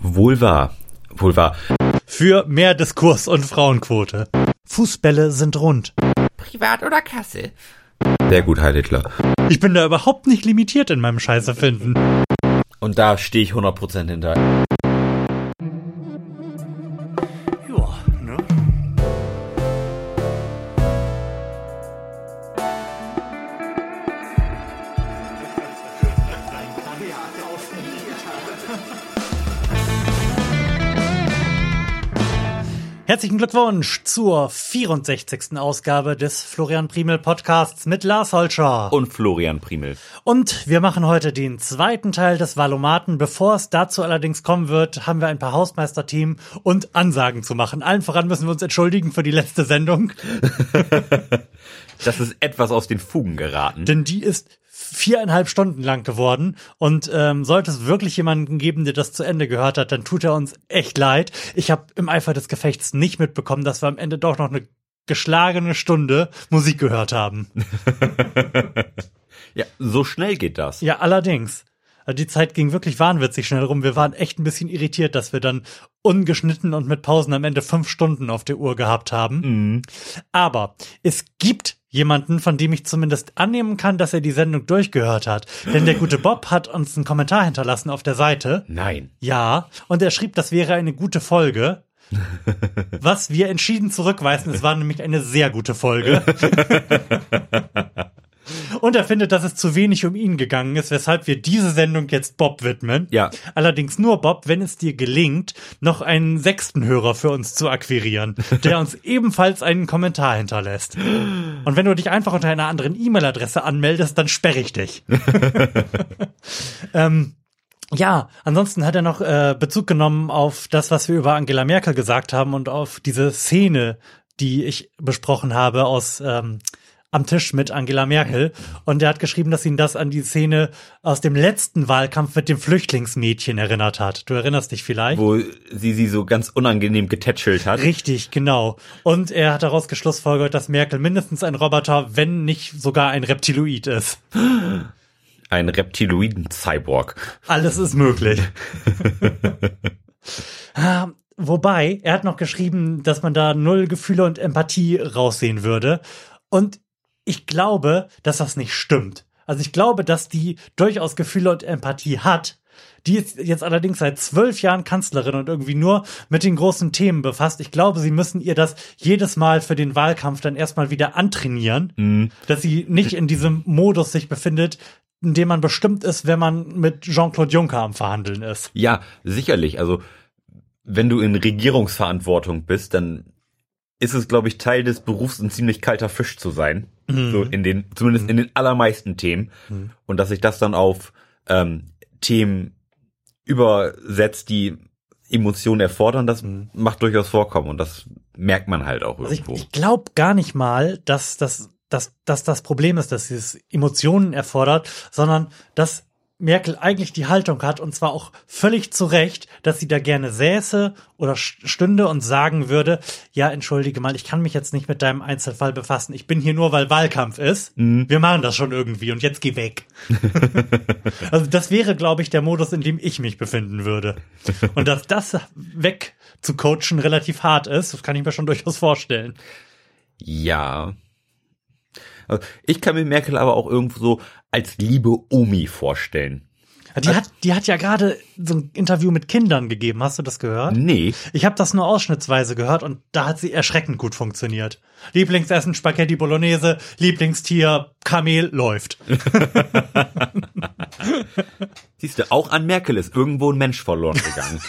Wohl wahr. Wohl wahr. Für mehr Diskurs und Frauenquote. Fußbälle sind rund. Privat oder Kasse? Sehr gut, Heil Hitler. Ich bin da überhaupt nicht limitiert in meinem Scheiße finden. Und da stehe ich 100% hinter. Herzlichen Glückwunsch zur 64. Ausgabe des Florian Primel Podcasts mit Lars Holscher. Und Florian Primel. Und wir machen heute den zweiten Teil des Valomaten. Bevor es dazu allerdings kommen wird, haben wir ein paar Hausmeisterteam und Ansagen zu machen. Allen voran müssen wir uns entschuldigen für die letzte Sendung, Das ist etwas aus den Fugen geraten. denn die ist viereinhalb Stunden lang geworden. Und ähm, sollte es wirklich jemanden geben, der das zu Ende gehört hat, dann tut er uns echt leid. Ich habe im Eifer des Gefechts nicht mitbekommen, dass wir am Ende doch noch eine geschlagene Stunde Musik gehört haben. Ja, so schnell geht das. Ja, allerdings. Also die Zeit ging wirklich wahnwitzig schnell rum. Wir waren echt ein bisschen irritiert, dass wir dann ungeschnitten und mit Pausen am Ende fünf Stunden auf der Uhr gehabt haben. Aber es gibt jemanden, von dem ich zumindest annehmen kann, dass er die Sendung durchgehört hat. Denn der gute Bob hat uns einen Kommentar hinterlassen auf der Seite. Nein. Ja, und er schrieb, das wäre eine gute Folge. Was wir entschieden zurückweisen, es war nämlich eine sehr gute Folge. Und er findet, dass es zu wenig um ihn gegangen ist, weshalb wir diese Sendung jetzt Bob widmen. Ja. Allerdings nur Bob, wenn es dir gelingt, noch einen sechsten Hörer für uns zu akquirieren, der uns ebenfalls einen Kommentar hinterlässt. Und wenn du dich einfach unter einer anderen E-Mail-Adresse anmeldest, dann sperre ich dich. ähm, ja, ansonsten hat er noch äh, Bezug genommen auf das, was wir über Angela Merkel gesagt haben und auf diese Szene, die ich besprochen habe aus ähm, am Tisch mit Angela Merkel. Und er hat geschrieben, dass ihn das an die Szene aus dem letzten Wahlkampf mit dem Flüchtlingsmädchen erinnert hat. Du erinnerst dich vielleicht? Wo sie sie so ganz unangenehm getätschelt hat. Richtig, genau. Und er hat daraus geschlussfolgert, dass Merkel mindestens ein Roboter, wenn nicht sogar ein Reptiloid ist. Ein Reptiloiden-Cyborg. Alles ist möglich. Ah, Wobei, er hat noch geschrieben, dass man da null Gefühle und Empathie raussehen würde. Und ich glaube, dass das nicht stimmt. Also ich glaube, dass die durchaus Gefühle und Empathie hat. Die ist jetzt allerdings seit zwölf Jahren Kanzlerin und irgendwie nur mit den großen Themen befasst. Ich glaube, sie müssen ihr das jedes Mal für den Wahlkampf dann erstmal wieder antrainieren, dass sie nicht in diesem Modus sich befindet, in dem man bestimmt ist, wenn man mit Jean-Claude Juncker am Verhandeln ist. Ja, sicherlich. Also, wenn du in Regierungsverantwortung bist, dann ist es, glaube ich, Teil des Berufs, ein ziemlich kalter Fisch zu sein. So in den, zumindest in den allermeisten Themen. Und dass sich das dann auf ähm, Themen übersetzt, die Emotionen erfordern, das macht durchaus vorkommen. Und das merkt man halt auch Also ich, irgendwo. ich glaube gar nicht mal, dass das, dass, dass das Problem ist, dass es Emotionen erfordert, sondern dass Merkel eigentlich die Haltung hat, und zwar auch völlig zu Recht, dass sie da gerne säße oder st- stünde und sagen würde, ja, entschuldige mal, ich kann mich jetzt nicht mit deinem Einzelfall befassen. Ich bin hier nur, weil Wahlkampf ist. Wir machen das schon irgendwie und jetzt geh weg. also das wäre, glaube ich, der Modus, in dem ich mich befinden würde. Und dass das weg zu coachen relativ hart ist, das kann ich mir schon durchaus vorstellen. Ja. Also, ich kann mir Merkel aber auch irgendwo so als liebe Omi vorstellen. Die hat, die hat ja gerade so ein Interview mit Kindern gegeben. Hast du das gehört? Nee. Ich habe das nur ausschnittsweise gehört und da hat sie erschreckend gut funktioniert. Lieblingsessen Spaghetti Bolognese, Lieblingstier Kamel läuft. Siehst du, auch an Merkel ist irgendwo ein Mensch verloren gegangen.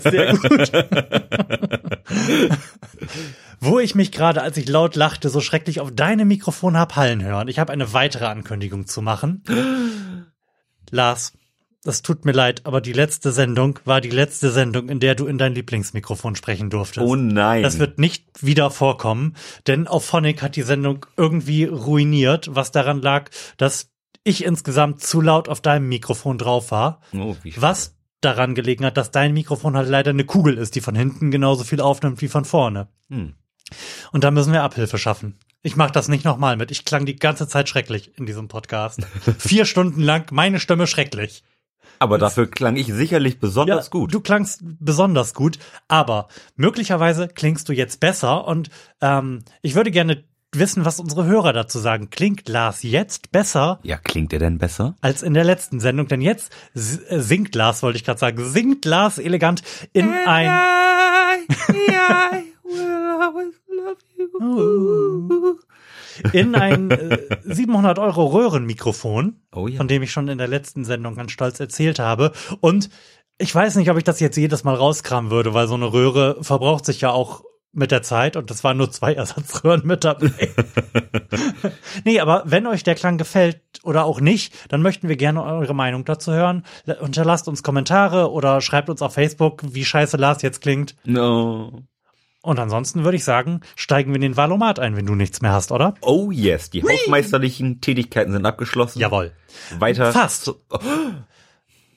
Sehr gut. Wo ich mich gerade, als ich laut lachte, so schrecklich auf deine Mikrofon hab hallen hören. Ich habe eine weitere Ankündigung zu machen. Lars, das tut mir leid, aber die letzte Sendung war die letzte Sendung, in der du in dein Lieblingsmikrofon sprechen durftest. Oh nein. Das wird nicht wieder vorkommen, denn Auphonic hat die Sendung irgendwie ruiniert, was daran lag, dass ich insgesamt zu laut auf deinem Mikrofon drauf war. Oh, wie schade. Was daran gelegen hat, dass dein Mikrofon halt leider eine Kugel ist, die von hinten genauso viel aufnimmt wie von vorne. Hm. Und da müssen wir Abhilfe schaffen. Ich mache das nicht nochmal mit. Ich klang die ganze Zeit schrecklich in diesem Podcast. Vier Stunden lang meine Stimme schrecklich. Aber dafür klang ich sicherlich besonders gut. Du klangst besonders gut, aber möglicherweise klingst du jetzt besser und ähm, ich würde gerne wissen, was unsere Hörer dazu sagen. Klingt Lars jetzt besser ja, klingt er denn besser? als in der letzten Sendung? Denn jetzt äh, singt Lars, wollte ich gerade sagen, singt Lars elegant in ein in ein äh, 700 Euro Röhrenmikrofon, Oh ja. von dem ich schon in der letzten Sendung ganz stolz erzählt habe. Und ich weiß nicht, ob ich das jetzt jedes Mal rauskramen würde, weil so eine Röhre verbraucht sich ja auch mit der Zeit und es waren nur zwei Ersatzröhren mit dabei. nee, aber wenn euch der Klang gefällt oder auch nicht, dann möchten wir gerne eure Meinung dazu hören. Unterlasst uns Kommentare oder schreibt uns auf Facebook, wie scheiße Lars jetzt klingt. No. Und ansonsten würde ich sagen, steigen wir in den Valomat ein, wenn du nichts mehr hast, oder? Oh yes, die hausmeisterlichen Tätigkeiten sind abgeschlossen. Jawohl. Weiter. Fast. Oh,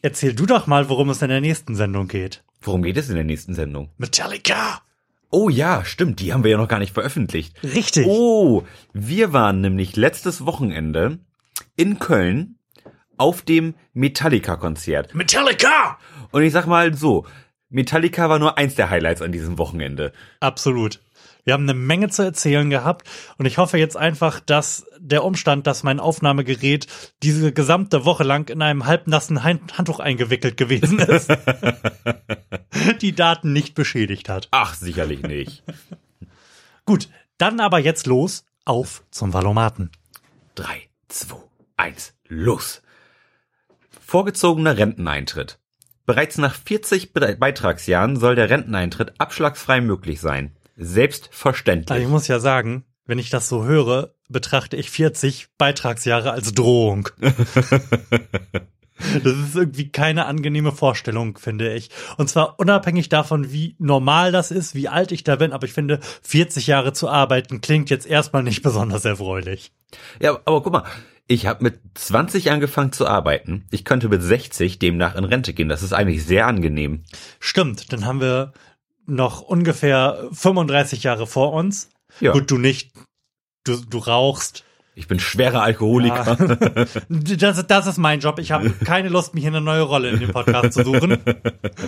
Erzähl du doch mal, worum es in der nächsten Sendung geht. worum geht es in der nächsten Sendung? Metallica! Oh ja, stimmt, die haben wir ja noch gar nicht veröffentlicht. Richtig. Oh, wir waren nämlich letztes Wochenende in Köln auf dem Metallica-Konzert. Metallica! Und ich sag mal so, Metallica war nur eins der Highlights an diesem Wochenende. Absolut. Wir haben eine Menge zu erzählen gehabt und ich hoffe jetzt einfach, dass der Umstand, dass mein Aufnahmegerät diese gesamte Woche lang in einem halbnassen Handtuch eingewickelt gewesen ist, die Daten nicht beschädigt hat. Ach, sicherlich nicht. Gut, dann aber jetzt los auf zum Valomaten. Drei, zwei, eins, los. Vorgezogener Renteneintritt. Bereits nach 40 Be- Beitragsjahren soll der Renteneintritt abschlagsfrei möglich sein. Selbstverständlich. Also ich muss ja sagen, wenn ich das so höre, betrachte ich 40 Beitragsjahre als Drohung. Das ist irgendwie keine angenehme Vorstellung, finde ich. Und zwar unabhängig davon, wie normal das ist, wie alt ich da bin, aber ich finde, 40 Jahre zu arbeiten klingt jetzt erstmal nicht besonders erfreulich. Ja, aber guck mal, ich habe mit 20 angefangen zu arbeiten. Ich könnte mit 60 demnach in Rente gehen. Das ist eigentlich sehr angenehm. Stimmt, dann haben wir noch ungefähr 35 Jahre vor uns. Ja. Gut, du nicht. Du, du rauchst. Ich bin schwerer Alkoholiker. Das, das ist mein Job. Ich habe keine Lust, mir hier eine neue Rolle in dem Podcast zu suchen.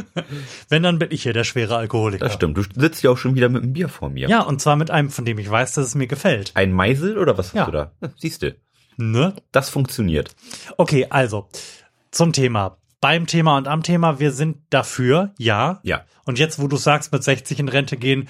Wenn, dann bin ich hier der schwere Alkoholiker. Das stimmt. Du sitzt ja auch schon wieder mit einem Bier vor mir. Ja, und zwar mit einem, von dem ich weiß, dass es mir gefällt. Ein Meisel oder was hast Ja. du da? Ja, Siehst du, Ne? das funktioniert. Okay, also zum Thema. Beim Thema und am Thema, wir sind dafür, ja. Ja. Und jetzt, wo du sagst, mit 60 in Rente gehen,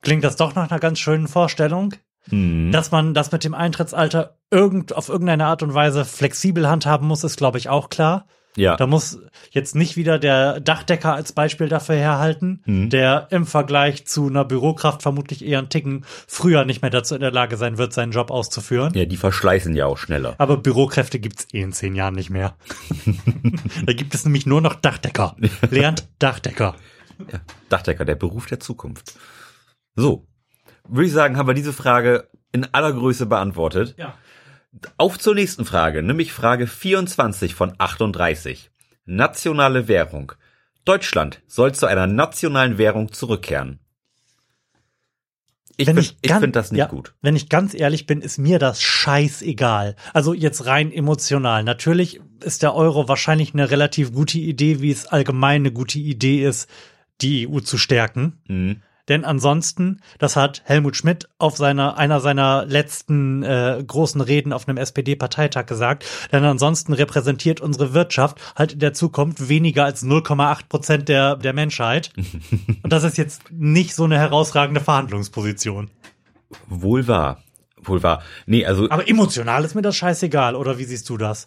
klingt das doch nach einer ganz schönen Vorstellung, Hm. dass man das mit dem Eintrittsalter irgend, auf irgendeine Art und Weise flexibel handhaben muss, ist, glaube ich, auch klar. Ja. Da muss jetzt nicht wieder der Dachdecker als Beispiel dafür herhalten, Mhm. der im Vergleich zu einer Bürokraft vermutlich eher einen Ticken früher nicht mehr dazu in der Lage sein wird, seinen Job auszuführen. Ja, die verschleißen ja auch schneller. Aber Bürokräfte gibt's eh in zehn Jahren nicht mehr. da gibt es nämlich nur noch Dachdecker. Lernt Dachdecker. Ja. Dachdecker, der Beruf der Zukunft. So. Würde ich sagen, haben wir diese Frage in aller Größe beantwortet. Ja. Auf zur nächsten Frage, nämlich Frage 24 von 38. Nationale Währung. Deutschland soll zu einer nationalen Währung zurückkehren. Ich finde ich, find das nicht ja, gut. Wenn ich ganz ehrlich bin, ist mir das scheißegal. Also jetzt rein emotional. Natürlich ist der Euro wahrscheinlich eine relativ gute Idee, wie es allgemein eine gute Idee ist, die EU zu stärken. Mhm. Denn ansonsten, das hat Helmut Schmidt auf seiner, einer seiner letzten äh, großen Reden auf einem SPD-Parteitag gesagt, denn ansonsten repräsentiert unsere Wirtschaft halt in der Zukunft weniger als 0,8 Prozent der, der Menschheit. Und das ist jetzt nicht so eine herausragende Verhandlungsposition. Wohl wahr. Wohl wahr. Nee, also Aber emotional ist mir das scheißegal, oder wie siehst du das?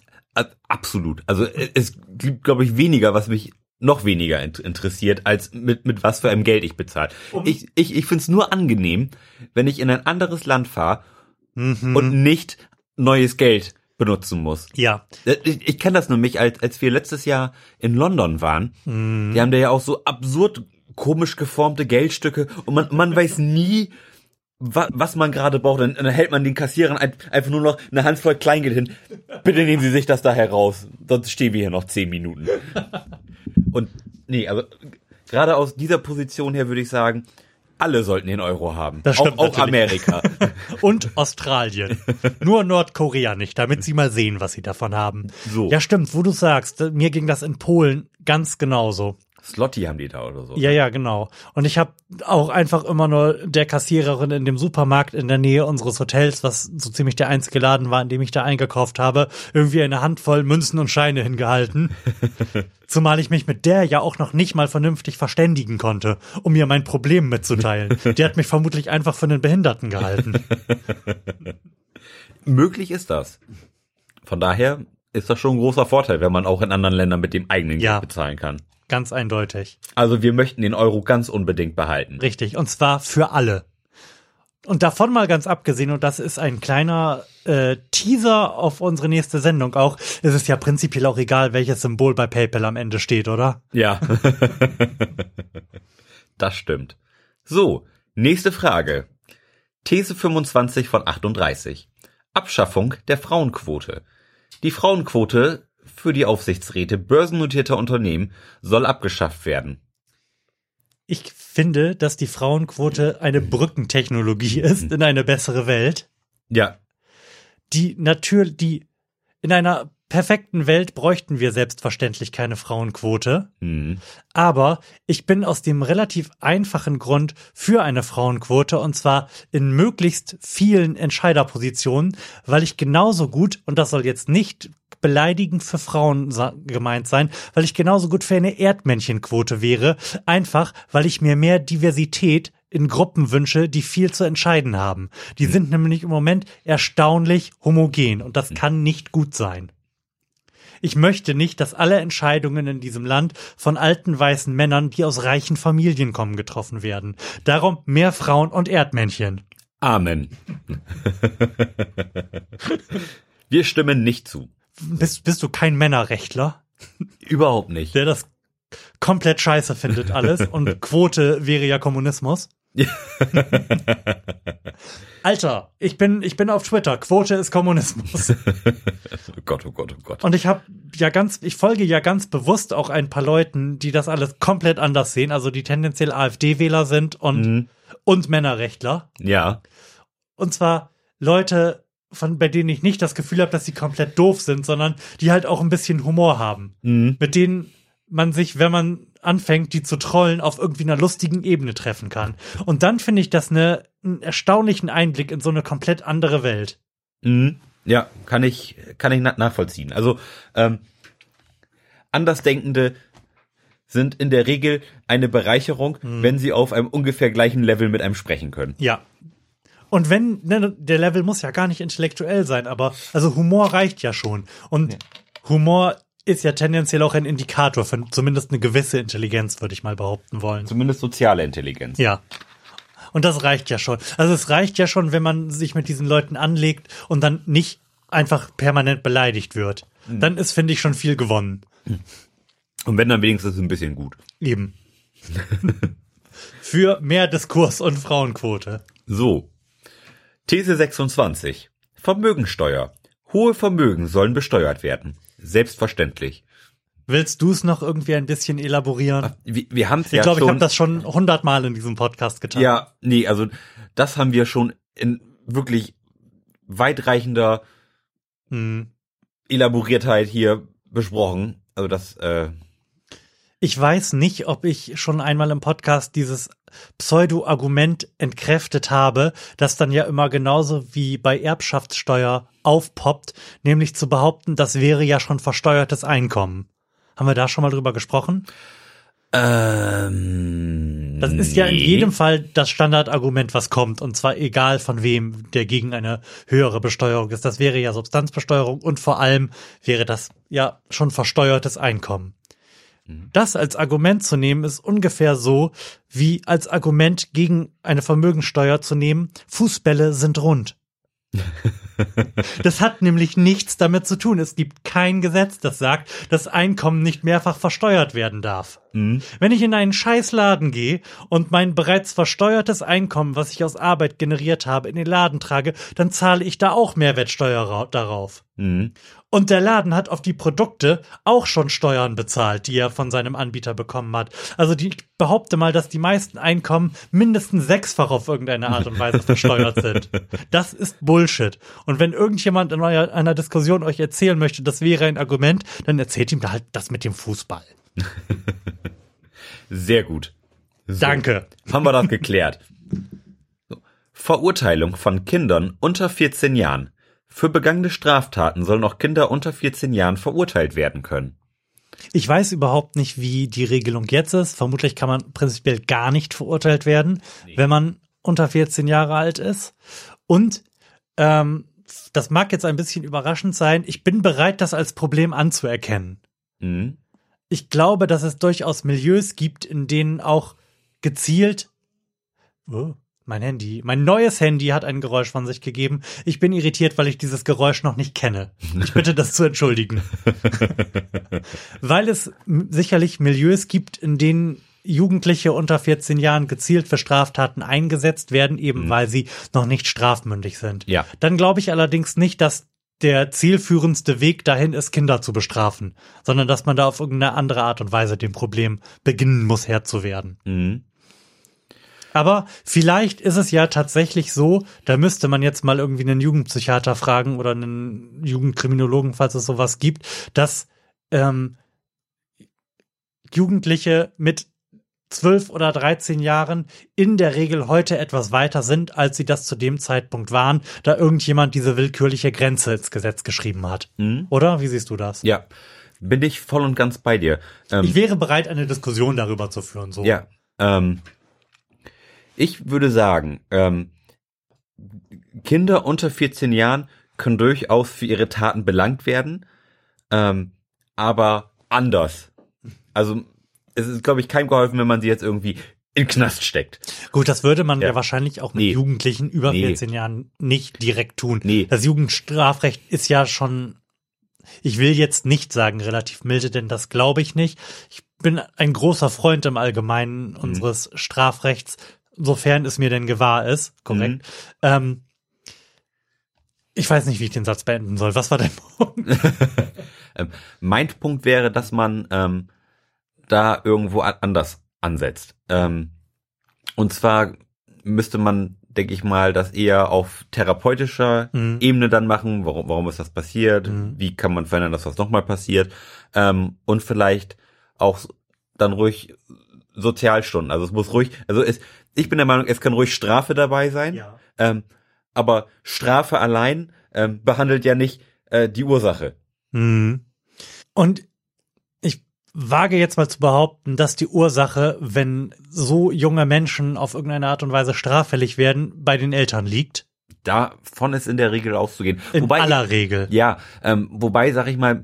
absolut. Also äh, es gibt, glaube ich, weniger, was mich noch weniger int interessiert, als mit, mit was für einem Geld ich bezahle. Um- Ich, ich, ich finde es nur angenehm, wenn ich in ein anderes Land fahre Mhm. und nicht neues Geld benutzen muss. Ja, Äh, Ich, ich kenne das nämlich, als, als wir letztes Jahr in London waren. Mhm. Die haben da ja auch so absurd komisch geformte Geldstücke und man, man weiß nie, wa, was man gerade braucht. Dann, dann hält man den Kassierern ein, einfach nur noch eine Handvoll Kleingeld hin. Bitte nehmen Sie sich das da heraus, sonst stehen wir hier noch zehn Minuten. Und nee, also gerade aus dieser Position her würde ich sagen, Alle sollten den Euro haben. Das stimmt auch, auch. Amerika. Und Australien. Nur Nordkorea nicht, damit sie mal sehen, was sie davon haben. So. Ja, stimmt, wo du sagst, mir ging das in Polen ganz genauso. Slotty haben die da oder so. Ja, ja, genau. Und ich habe auch einfach immer nur der Kassiererin in dem Supermarkt in der Nähe unseres Hotels, was so ziemlich der einzige Laden war, in dem ich da eingekauft habe, irgendwie eine Handvoll Münzen und Scheine hingehalten. Zumal ich mich mit der ja auch noch nicht mal vernünftig verständigen konnte, um mir mein Problem mitzuteilen. Die hat mich vermutlich einfach für einen Behinderten gehalten. Möglich ist das. Von daher ist das schon ein großer Vorteil, wenn man auch in anderen Ländern mit dem eigenen Ja. Geld bezahlen kann. Ganz eindeutig. Also wir möchten den Euro ganz unbedingt behalten. Richtig. Und zwar für alle. Und davon mal ganz abgesehen, und das ist ein kleiner äh, Teaser auf unsere nächste Sendung auch, ist es ja prinzipiell auch egal, welches Symbol bei PayPal am Ende steht, oder? Ja. das stimmt. So, nächste Frage. These 25 von 38. Abschaffung der Frauenquote. Die Frauenquote für die Aufsichtsräte börsennotierter Unternehmen soll abgeschafft werden. Ich finde, dass die Frauenquote eine Brückentechnologie ist in eine bessere Welt. Ja, Die natürlich, die in einer perfekten Welt bräuchten wir selbstverständlich keine Frauenquote. hm. Aber ich bin aus dem relativ einfachen Grund für eine Frauenquote und zwar in möglichst vielen Entscheiderpositionen, weil ich genauso gut, und das soll jetzt nicht beleidigend für Frauen gemeint sein, weil ich genauso gut für eine Erdmännchenquote wäre, einfach weil ich mir mehr Diversität in Gruppen wünsche, die viel zu entscheiden haben. Die sind nämlich im Moment erstaunlich homogen und das kann nicht gut sein. Ich möchte nicht, dass alle Entscheidungen in diesem Land von alten weißen Männern, die aus reichen Familien kommen, getroffen werden. Darum mehr Frauen und Erdmännchen. Amen. Wir stimmen nicht zu. Bist, bist du kein Männerrechtler, Überhaupt nicht. der das komplett scheiße findet alles und Quote wäre ja Kommunismus? Alter, ich bin, ich bin auf Twitter. Quote ist Kommunismus. Oh Gott, oh Gott, oh Gott. Und ich habe ja ganz, ich folge ja ganz bewusst auch ein paar Leuten, die das alles komplett anders sehen, also die tendenziell AfD-Wähler sind und, und Männerrechtler. Ja. Und zwar Leute, von bei denen ich nicht das Gefühl habe, dass sie komplett doof sind, sondern die halt auch ein bisschen Humor haben. Mhm. Mit denen man sich, wenn man anfängt, die zu trollen, auf irgendwie einer lustigen Ebene treffen kann. Und dann finde ich das eine, einen erstaunlichen Einblick in so eine komplett andere Welt. Mhm. Ja, kann ich, kann ich na- nachvollziehen. Also, ähm, Andersdenkende sind in der Regel eine Bereicherung, wenn sie auf einem ungefähr gleichen Level mit einem sprechen können. Ja. Und wenn, ne, der Level muss ja gar nicht intellektuell sein, aber also Humor reicht ja schon. Und Humor ist ja tendenziell auch ein Indikator für zumindest eine gewisse Intelligenz, würde ich mal behaupten wollen. Zumindest soziale Intelligenz. Ja. Und das reicht ja schon. Also es reicht ja schon, wenn man sich mit diesen Leuten anlegt und dann nicht einfach permanent beleidigt wird. Dann ist, finde ich, schon viel gewonnen. Und wenn dann wenigstens ein bisschen gut. Eben. Für mehr Diskurs und Frauenquote. So. These 26. Vermögensteuer. Hohe Vermögen sollen besteuert werden. Selbstverständlich. Willst du es noch irgendwie ein bisschen elaborieren? Wir, wir haben es Ich ja glaube, ich schon. habe das schon hundertmal in diesem Podcast getan. Ja, nee, also das haben wir schon in wirklich weitreichender Hm. Elaboriertheit hier besprochen. Also das, äh, Ich weiß nicht, ob ich schon einmal im Podcast dieses Pseudo-Argument entkräftet habe, das dann ja immer genauso wie bei Erbschaftssteuer aufpoppt, nämlich zu behaupten, das wäre ja schon versteuertes Einkommen. Haben wir da schon mal drüber gesprochen? ähm, Das ist ja in jedem Fall das Standardargument, was kommt, und zwar egal von wem, der gegen eine höhere Besteuerung ist. Das wäre ja Substanzbesteuerung und vor allem wäre das ja schon versteuertes Einkommen. Das als Argument zu nehmen, ist ungefähr so, wie als Argument gegen eine Vermögensteuer zu nehmen, Fußbälle sind rund. Das hat nämlich nichts damit zu tun. Es gibt kein Gesetz, das sagt, dass Einkommen nicht mehrfach versteuert werden darf. Wenn ich in einen Scheißladen gehe und mein bereits versteuertes Einkommen, was ich aus Arbeit generiert habe, in den Laden trage, dann zahle ich da auch Mehrwertsteuer ra- darauf. Und der Laden hat auf die Produkte auch schon Steuern bezahlt, die er von seinem Anbieter bekommen hat. Also die ich behaupte mal, dass die meisten Einkommen mindestens sechsfach auf irgendeine Art und Weise versteuert sind. Das ist Bullshit. Und wenn irgendjemand in eurer, einer Diskussion euch erzählen möchte, das wäre ein Argument, dann erzählt ihm halt das mit dem Fußball. Sehr gut. So, Danke. Haben wir das geklärt. Verurteilung von Kindern unter 14 Jahren. Für begangene Straftaten sollen auch Kinder unter 14 Jahren verurteilt werden können. Ich weiß überhaupt nicht, wie die Regelung jetzt ist. Vermutlich kann man prinzipiell gar nicht verurteilt werden, wenn man unter 14 Jahre alt ist. Und ähm, das mag jetzt ein bisschen überraschend sein. Ich bin bereit, das als Problem anzuerkennen. Mhm. Ich glaube, dass es durchaus Milieus gibt, in denen auch gezielt. Oh, mein Handy, mein neues Handy hat ein Geräusch von sich gegeben. Ich bin irritiert, weil ich dieses Geräusch noch nicht kenne. Ich bitte das zu entschuldigen. weil es sicherlich Milieus gibt, in denen Jugendliche unter 14 Jahren gezielt für Straftaten eingesetzt werden, eben weil sie noch nicht strafmündig sind. Ja. Dann glaube ich allerdings nicht, dass der zielführendste Weg dahin ist, Kinder zu bestrafen, sondern dass man da auf irgendeine andere Art und Weise dem Problem beginnen muss, Herr zu werden. Mhm. Aber vielleicht ist es ja tatsächlich so, da müsste man jetzt mal irgendwie einen Jugendpsychiater fragen oder einen Jugendkriminologen, falls es sowas gibt, dass ähm, Jugendliche mit 12 oder 13 Jahren in der Regel heute etwas weiter sind, als sie das zu dem Zeitpunkt waren, da irgendjemand diese willkürliche Grenze ins Gesetz geschrieben hat. Oder? Wie siehst du das? Ja, bin ich voll und ganz bei dir. Ähm, Ich wäre bereit, eine Diskussion darüber zu führen. So. Ja, ähm, ich würde sagen, ähm, Kinder unter 14 Jahren können durchaus für ihre Taten belangt werden, ähm, aber anders. Also es ist, glaube ich, keinem geholfen, wenn man sie jetzt irgendwie in Knast steckt. Gut, das würde man ja, Ja. wahrscheinlich auch mit Nee. Jugendlichen über Nee. 14 Jahren nicht direkt tun. Nee. Das Jugendstrafrecht ist ja schon, ich will jetzt nicht sagen relativ milde, denn das glaube ich nicht. Ich bin ein großer Freund im Allgemeinen Mhm. unseres Strafrechts, sofern es mir denn gewahr ist, korrekt. Mhm. Ähm, ich weiß nicht, wie ich den Satz beenden soll. Was war dein Punkt? Ähm, mein Punkt wäre, dass man ähm, da irgendwo anders ansetzt. Ähm, und zwar müsste man, denke ich mal, das eher auf therapeutischer Mhm. Ebene dann machen. Warum, warum ist das passiert? Mhm. Wie kann man verhindern, dass das nochmal passiert? Ähm, und vielleicht auch dann ruhig Sozialstunden. Also es muss ruhig, also es, ich bin der Meinung, es kann ruhig Strafe dabei sein. Ähm, aber Strafe allein ähm, behandelt ja nicht äh, die Ursache. Mhm. Und ich wage jetzt mal zu behaupten, dass die Ursache, wenn so junge Menschen auf irgendeine Art und Weise straffällig werden, bei den Eltern liegt. Davon ist in der Regel auszugehen. In wobei, aller Regel. ja, ähm, wobei, sag ich mal,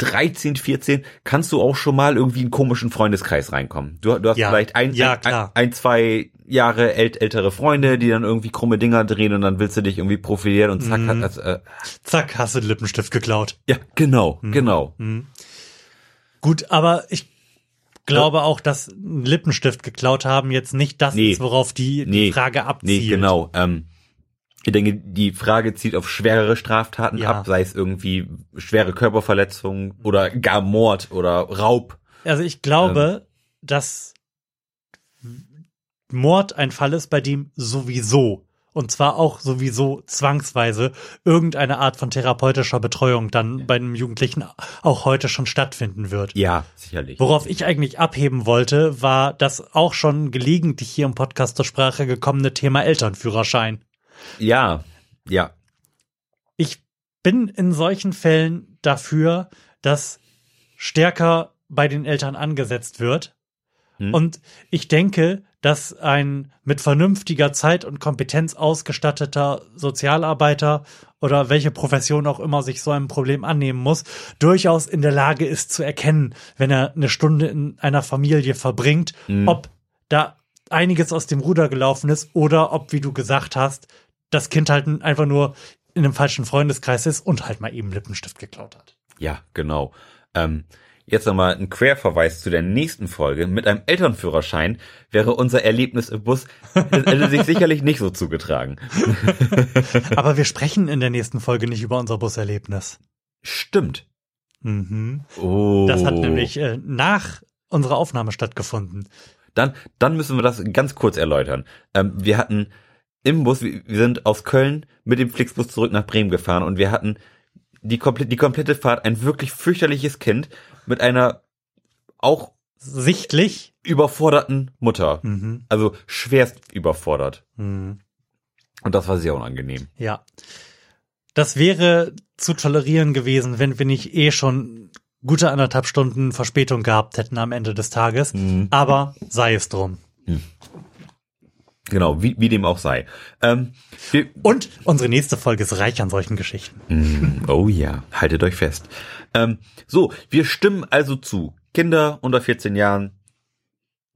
13, 14 kannst du auch schon mal irgendwie in einen komischen Freundeskreis reinkommen. Du, du hast Ja. vielleicht ein, Ja, ein, ein, zwei Jahre ält, ältere Freunde, die dann irgendwie krumme Dinger drehen und dann willst du dich irgendwie profilieren und zack, Mhm. hat, äh, Zack, hast du den Lippenstift geklaut. ja, genau, Mhm. genau. Gut, aber ich glaube auch, dass Lippenstift geklaut haben jetzt nicht das Nee. ist, worauf die, die Nee. Frage abzielt. Nee, genau. Ähm, ich denke, die Frage zielt auf schwerere Straftaten Ja. ab, sei es irgendwie schwere Körperverletzung oder gar Mord oder Raub. Also ich glaube, Ähm. dass Mord ein Fall ist, bei dem sowieso und zwar auch sowieso zwangsweise irgendeine Art von therapeutischer Betreuung dann bei einem Jugendlichen auch heute schon stattfinden wird. Ja, sicherlich. Worauf ich eigentlich abheben wollte, war das auch schon gelegentlich hier im Podcast zur Sprache gekommene Thema Elternführerschein. Ja, ja. Ich bin in solchen Fällen dafür, dass stärker bei den Eltern angesetzt wird. Hm. Und ich denke, dass ein mit vernünftiger Zeit und Kompetenz ausgestatteter Sozialarbeiter oder welche Profession auch immer sich so einem Problem annehmen muss, durchaus in der Lage ist zu erkennen, wenn er eine Stunde in einer Familie verbringt, Hm. ob da einiges aus dem Ruder gelaufen ist oder ob, wie du gesagt hast, das Kind halt einfach nur in einem falschen Freundeskreis ist und halt mal eben Lippenstift geklaut hat. Ja, genau. Ähm, jetzt nochmal ein Querverweis zu der nächsten Folge. Mit einem Elternführerschein wäre unser Erlebnis im Bus, hätte sich sicherlich nicht so zugetragen. Aber wir sprechen in der nächsten Folge nicht über unser Buserlebnis. Stimmt. Mhm. Oh. Das hat nämlich äh, nach unserer Aufnahme stattgefunden. Dann, dann müssen wir das ganz kurz erläutern. Ähm, wir hatten im Bus, wir sind aus Köln mit dem Flixbus zurück nach Bremen gefahren und wir hatten die, komple die komplette Fahrt ein wirklich fürchterliches Kind mit einer auch Sichtlich. überforderten Mutter. Mhm. Also schwerst überfordert. Mhm. Und das war sehr unangenehm. Ja. Das wäre zu tolerieren gewesen, wenn wir nicht eh schon gute anderthalb Stunden Verspätung gehabt hätten am Ende des Tages. Aber sei es drum. Genau, wie, wie dem auch sei. Ähm, Und unsere nächste Folge ist reich an solchen Geschichten. Mm, oh ja, haltet euch fest. Ähm, so, wir stimmen also zu. Kinder unter 14 Jahren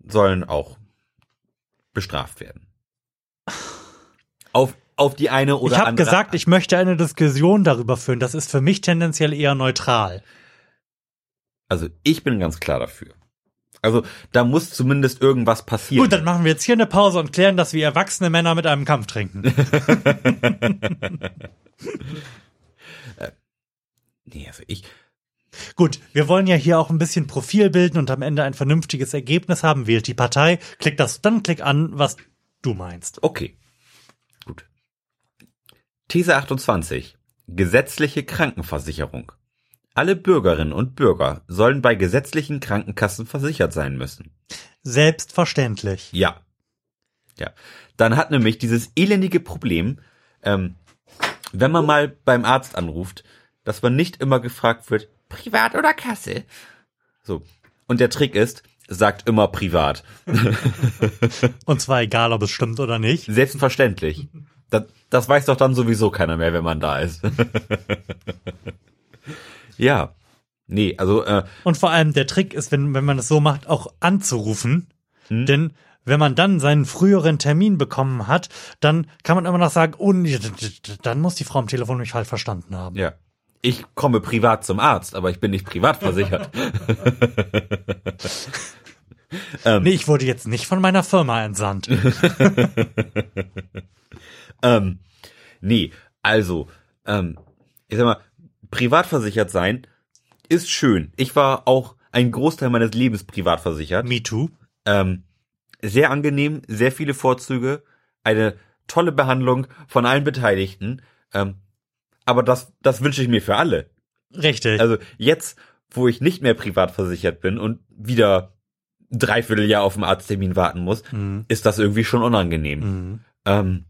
sollen auch bestraft werden. Auf, auf die eine oder ich habe andere. gesagt, ich möchte eine Diskussion darüber führen. Das ist für mich tendenziell eher neutral. also ich bin ganz klar dafür. Also da muss zumindest irgendwas passieren. Gut, dann machen wir jetzt hier eine Pause und klären, dass wir erwachsene Männer mit einem Kampf trinken. nee, also ich. Gut, wir wollen ja hier auch ein bisschen Profil bilden und am Ende ein vernünftiges Ergebnis haben. Wählt die Partei, klick das, dann klick an, was du meinst. Okay. Gut. These 28. Gesetzliche Krankenversicherung. Alle Bürgerinnen und Bürger sollen bei gesetzlichen Krankenkassen versichert sein müssen. Selbstverständlich. Ja. Ja. Dann hat nämlich dieses elendige Problem, ähm, wenn man mal beim Arzt anruft, dass man nicht immer gefragt wird, Privat oder Kasse? so. Und der Trick ist, sagt immer privat. Und zwar egal, ob es stimmt oder nicht. Selbstverständlich. Das, das weiß doch dann sowieso keiner mehr, wenn man da ist. Ja. Nee, also, äh, Und vor allem der Trick ist, wenn, wenn man es so macht, auch anzurufen. Denn wenn man dann seinen früheren Termin bekommen hat, dann kann man immer noch sagen, oh, dann muss die Frau am Telefon mich halt verstanden haben. ja. Ich komme privat zum Arzt, aber ich bin nicht privat versichert. Nee, ich wurde jetzt nicht von meiner Firma entsandt. ähm, nee, also, ähm, ich sag mal, privat versichert sein ist schön. Ich war auch einen Großteil meines Lebens privat versichert. Me too. Ähm, sehr angenehm, sehr viele Vorzüge, eine tolle Behandlung von allen Beteiligten. Ähm, aber das, das wünsche ich mir für alle. Richtig. Also jetzt, wo ich nicht mehr privat versichert bin und wieder ein Dreivierteljahr auf einen Arzttermin warten muss, Mhm. ist das irgendwie schon unangenehm. Mhm. Ähm,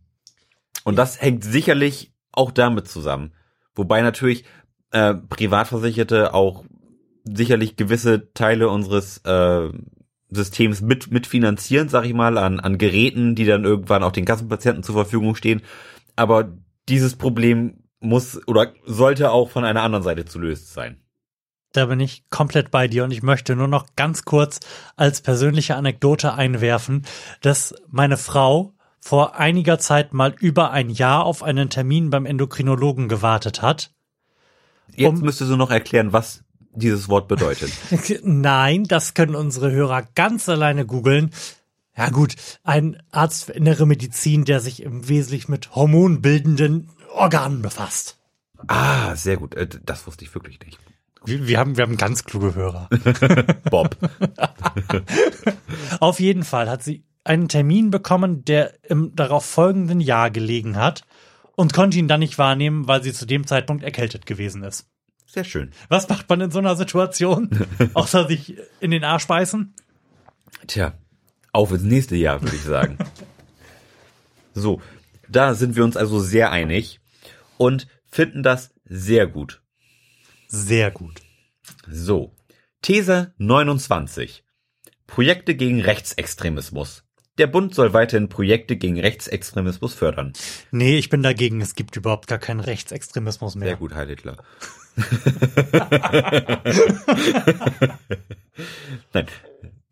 und das hängt sicherlich auch damit zusammen. Wobei natürlich äh, Privatversicherte auch sicherlich gewisse Teile unseres äh, Systems mit mitfinanzieren, sag ich mal, an, an Geräten, die dann irgendwann auch den Kassenpatienten zur Verfügung stehen. Aber dieses Problem muss oder sollte auch von einer anderen Seite zu lösen sein. Da bin ich komplett bei dir und ich möchte nur noch ganz kurz als persönliche Anekdote einwerfen, dass meine Frau vor einiger Zeit mal über ein Jahr auf einen Termin beim Endokrinologen gewartet hat. Jetzt Um- müsstest du noch erklären, was dieses Wort bedeutet. Nein, das können unsere Hörer ganz alleine googeln. Ja gut, ein Arzt für innere Medizin, der sich im Wesentlichen mit hormonbildenden Organen befasst. ah, sehr gut. Äh, Das wusste ich wirklich nicht. Wir, wir haben, wir haben ganz kluge Hörer. Bob. Auf jeden Fall hat sie einen Termin bekommen, der im darauf folgenden Jahr gelegen hat und konnte ihn dann nicht wahrnehmen, weil sie zu dem Zeitpunkt erkältet gewesen ist. Sehr schön. Was macht man in so einer Situation? Außer sich in den Arsch beißen? Tja, auf ins nächste Jahr, würde ich sagen. so, da sind wir uns also sehr einig und finden das sehr gut. Sehr gut. So, These 29. Projekte gegen Rechtsextremismus. Der Bund soll weiterhin Projekte gegen Rechtsextremismus fördern. Nee, ich bin dagegen. Es gibt überhaupt gar keinen Rechtsextremismus mehr. Sehr gut, Heil Hitler. Nein,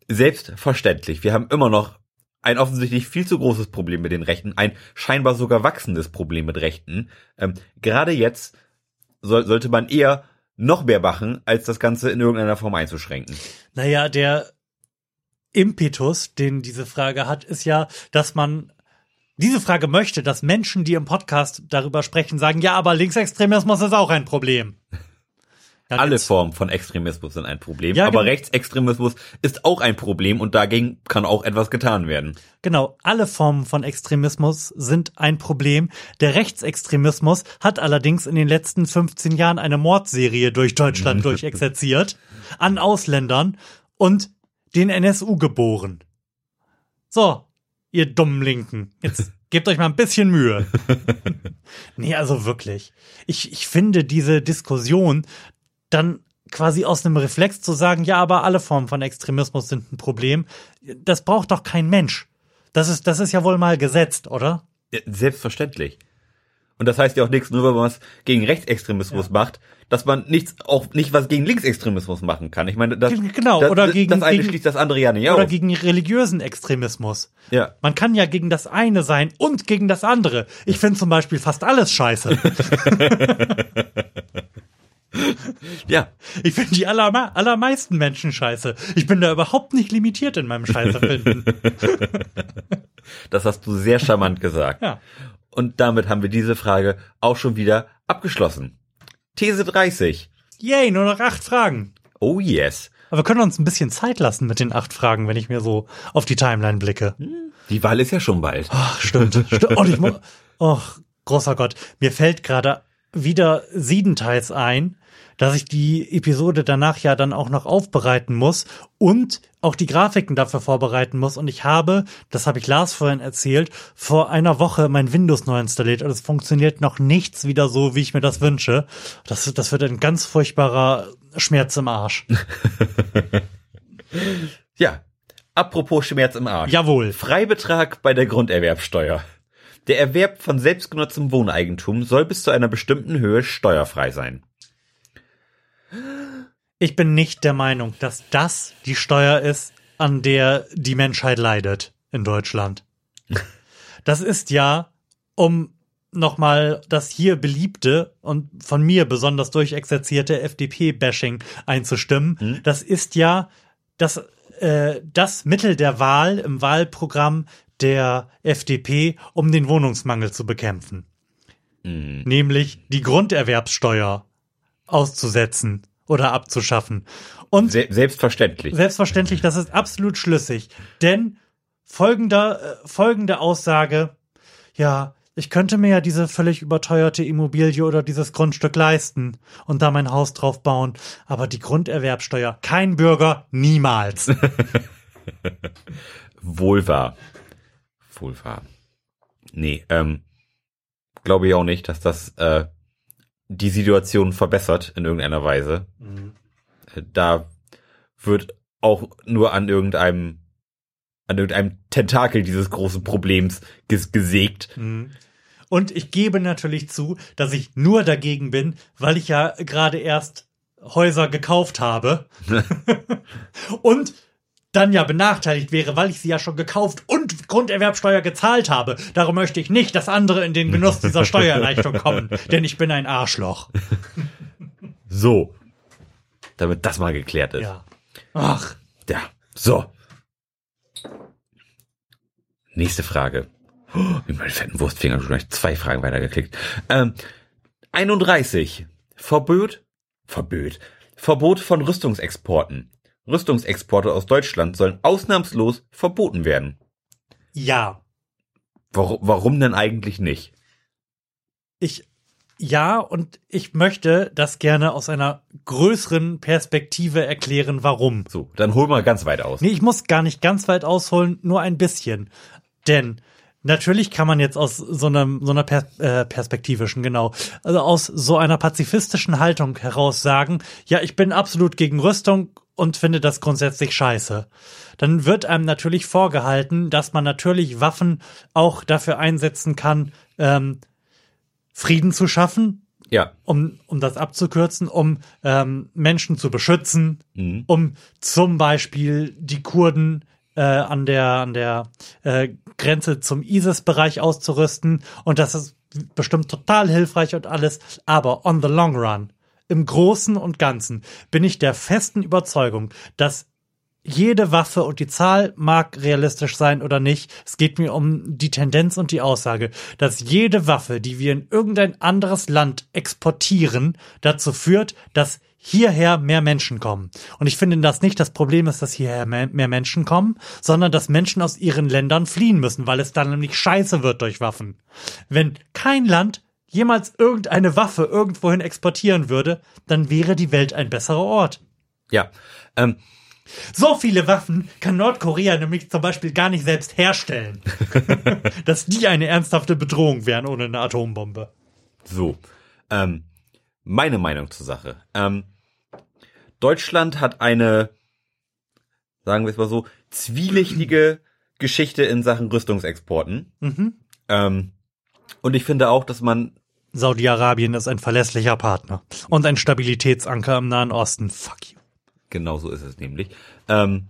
selbstverständlich. Wir haben immer noch ein offensichtlich viel zu großes Problem mit den Rechten, ein scheinbar sogar wachsendes Problem mit Rechten. Ähm, gerade jetzt soll, sollte man eher noch mehr machen, als das Ganze in irgendeiner Form einzuschränken. Naja, der Impetus, den diese Frage hat, ist ja, dass man diese Frage möchte, dass Menschen, die im Podcast darüber sprechen, sagen, ja, aber Linksextremismus ist auch ein Problem. Ja, Alle Formen von Extremismus sind ein Problem, Ja, aber gen- Rechtsextremismus ist auch ein Problem und dagegen kann auch etwas getan werden. Genau, alle Formen von Extremismus sind ein Problem. Der Rechtsextremismus hat allerdings in den letzten 15 Jahren eine Mordserie durch Deutschland durchexerziert, an Ausländern und den NSU geboren. So, ihr dummen Linken, jetzt gebt euch mal ein bisschen Mühe. nee, also wirklich. Ich, ich finde diese Diskussion dann quasi aus einem Reflex zu sagen, ja, aber alle Formen von Extremismus sind ein Problem, das braucht doch kein Mensch. Das ist, das ist ja wohl mal gesetzt, oder? Ja, Selbstverständlich. Und das heißt ja auch nichts, nur weil man was gegen Rechtsextremismus macht, dass man nichts, auch nicht was gegen Linksextremismus machen kann. Ich meine, das, Genau, das, oder das, gegen- das eine gegen- schließt das andere ja nicht Oder aus. gegen religiösen Extremismus. ja. Man kann ja gegen das eine sein und gegen das andere. Ich finde zum Beispiel fast alles scheiße. ja, Ich finde die allerme allermeisten Menschen scheiße. Ich bin da überhaupt nicht limitiert in meinem Scheiße finden. das hast du sehr charmant gesagt. Ja. Und damit haben wir diese Frage auch schon wieder abgeschlossen. These 30. Yay, nur noch acht Fragen. Oh yes. Aber wir können uns ein bisschen Zeit lassen mit den acht Fragen, wenn ich mir so auf die Timeline blicke. Die Wahl ist ja schon bald. Ach, stimmt. stimmt. Und ich mu- oh, großer Gott. Mir fällt gerade wieder siebenteils ein, dass ich die Episode danach ja dann auch noch aufbereiten muss und auch die Grafiken dafür vorbereiten muss. Und ich habe, das habe ich Lars vorhin erzählt, vor einer Woche mein Windows neu installiert und es funktioniert noch nichts wieder so, wie ich mir das wünsche. Das, das wird ein ganz furchtbarer Schmerz im Arsch. Ja. Apropos Schmerz im Arsch. Jawohl. Freibetrag bei der Grunderwerbsteuer. Der Erwerb von selbstgenutztem Wohneigentum soll bis zu einer bestimmten Höhe steuerfrei sein. Ich bin nicht der Meinung, dass das die Steuer ist, an der die Menschheit leidet in Deutschland. Das ist ja, um nochmal das hier beliebte und von mir besonders durchexerzierte FDP-Bashing einzustimmen. Das ist ja das, äh, das Mittel der Wahl im Wahlprogramm der FDP, um den Wohnungsmangel zu bekämpfen. Nämlich die Grunderwerbssteuer auszusetzen oder abzuschaffen. Und Se selbstverständlich. selbstverständlich, das ist absolut schlüssig. Denn folgender, äh, folgende Aussage, ja, ich könnte mir ja diese völlig überteuerte Immobilie oder dieses Grundstück leisten und da mein Haus drauf bauen, aber die Grunderwerbsteuer, kein Bürger, niemals. Wohl wahr. Wohl wahr. Nee, ähm, glaube ich auch nicht, dass das äh, die Situation verbessert in irgendeiner Weise. Äh, Da wird auch nur an irgendeinem an irgendeinem Tentakel dieses großen Problems ges gesägt. Und ich gebe natürlich zu, dass ich nur dagegen bin, weil ich ja gerade erst Häuser gekauft habe und dann ja benachteiligt wäre, weil ich sie ja schon gekauft und Grunderwerbsteuer gezahlt habe. Darum möchte ich nicht, dass andere in den Genuss dieser Steuererleichterung kommen, denn ich bin ein Arschloch. So. Damit das mal geklärt ist. Ja. Ach, Ja, so. Nächste Frage. Oh, mit meinen fetten Wurstfingern schon gleich zwei Fragen weitergeklickt. Ähm, 31. Verbot, Verbot, Verbot von Rüstungsexporten. Rüstungsexporte aus Deutschland sollen ausnahmslos verboten werden. ja. Warum, warum denn eigentlich nicht? Ich, ja, und ich möchte das gerne aus einer größeren Perspektive erklären, warum. So, dann hol mal ganz weit aus. Nee, ich muss gar nicht ganz weit ausholen, nur ein bisschen. Denn natürlich kann man jetzt aus so einem so einer per äh, perspektivischen, genau, also aus so einer pazifistischen Haltung heraus sagen, ja, ich bin absolut gegen Rüstung und finde das grundsätzlich scheiße. Dann wird einem natürlich vorgehalten, dass man natürlich Waffen auch dafür einsetzen kann, ähm, Frieden zu schaffen, Ja, um, um das abzukürzen, um ähm, Menschen zu beschützen, Mhm. um zum Beispiel die Kurden äh, an der an der äh, Grenze zum ISIS-Bereich auszurüsten. Und das ist bestimmt total hilfreich und alles, aber on the long run, im Großen und Ganzen, bin ich der festen Überzeugung, dass jede Waffe und die Zahl mag realistisch sein oder nicht. Es geht mir um die Tendenz und die Aussage, dass jede Waffe, die wir in irgendein anderes Land exportieren, dazu führt, dass hierher mehr Menschen kommen. Und ich finde, dass nicht das Problem ist, dass hierher mehr, mehr Menschen kommen, sondern dass Menschen aus ihren Ländern fliehen müssen, weil es dann nämlich scheiße wird durch Waffen. Wenn kein Land jemals irgendeine Waffe irgendwohin exportieren würde, dann wäre die Welt ein besserer Ort. Ja. Ähm, So viele Waffen kann Nordkorea nämlich zum Beispiel gar nicht selbst herstellen. dass die eine ernsthafte Bedrohung wären ohne eine Atombombe. so. Ähm, meine Meinung zur Sache. Ähm, Deutschland hat eine, sagen wir es mal so, zwielichtige Geschichte in Sachen Rüstungsexporten. Mhm. Ähm, und ich finde auch, dass man Saudi-Arabien ist ein verlässlicher Partner und ein Stabilitätsanker im Nahen Osten. Fuck you. Genau so ist es nämlich. Ähm,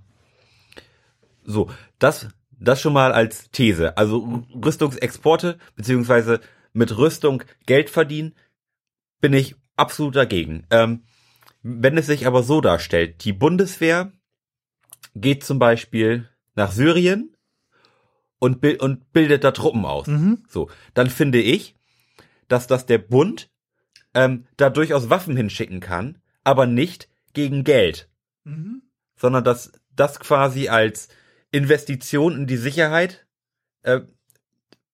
so, das, das schon mal als These. Also Rüstungsexporte beziehungsweise mit Rüstung Geld verdienen, bin ich absolut dagegen. Ähm, wenn es sich aber so darstellt, die Bundeswehr geht zum Beispiel nach Syrien und, bil- und bildet da Truppen aus. Mhm. So, dann finde ich, dass das der Bund ähm, da durchaus Waffen hinschicken kann, aber nicht gegen Geld Mhm. sondern dass das quasi als Investition in die Sicherheit äh,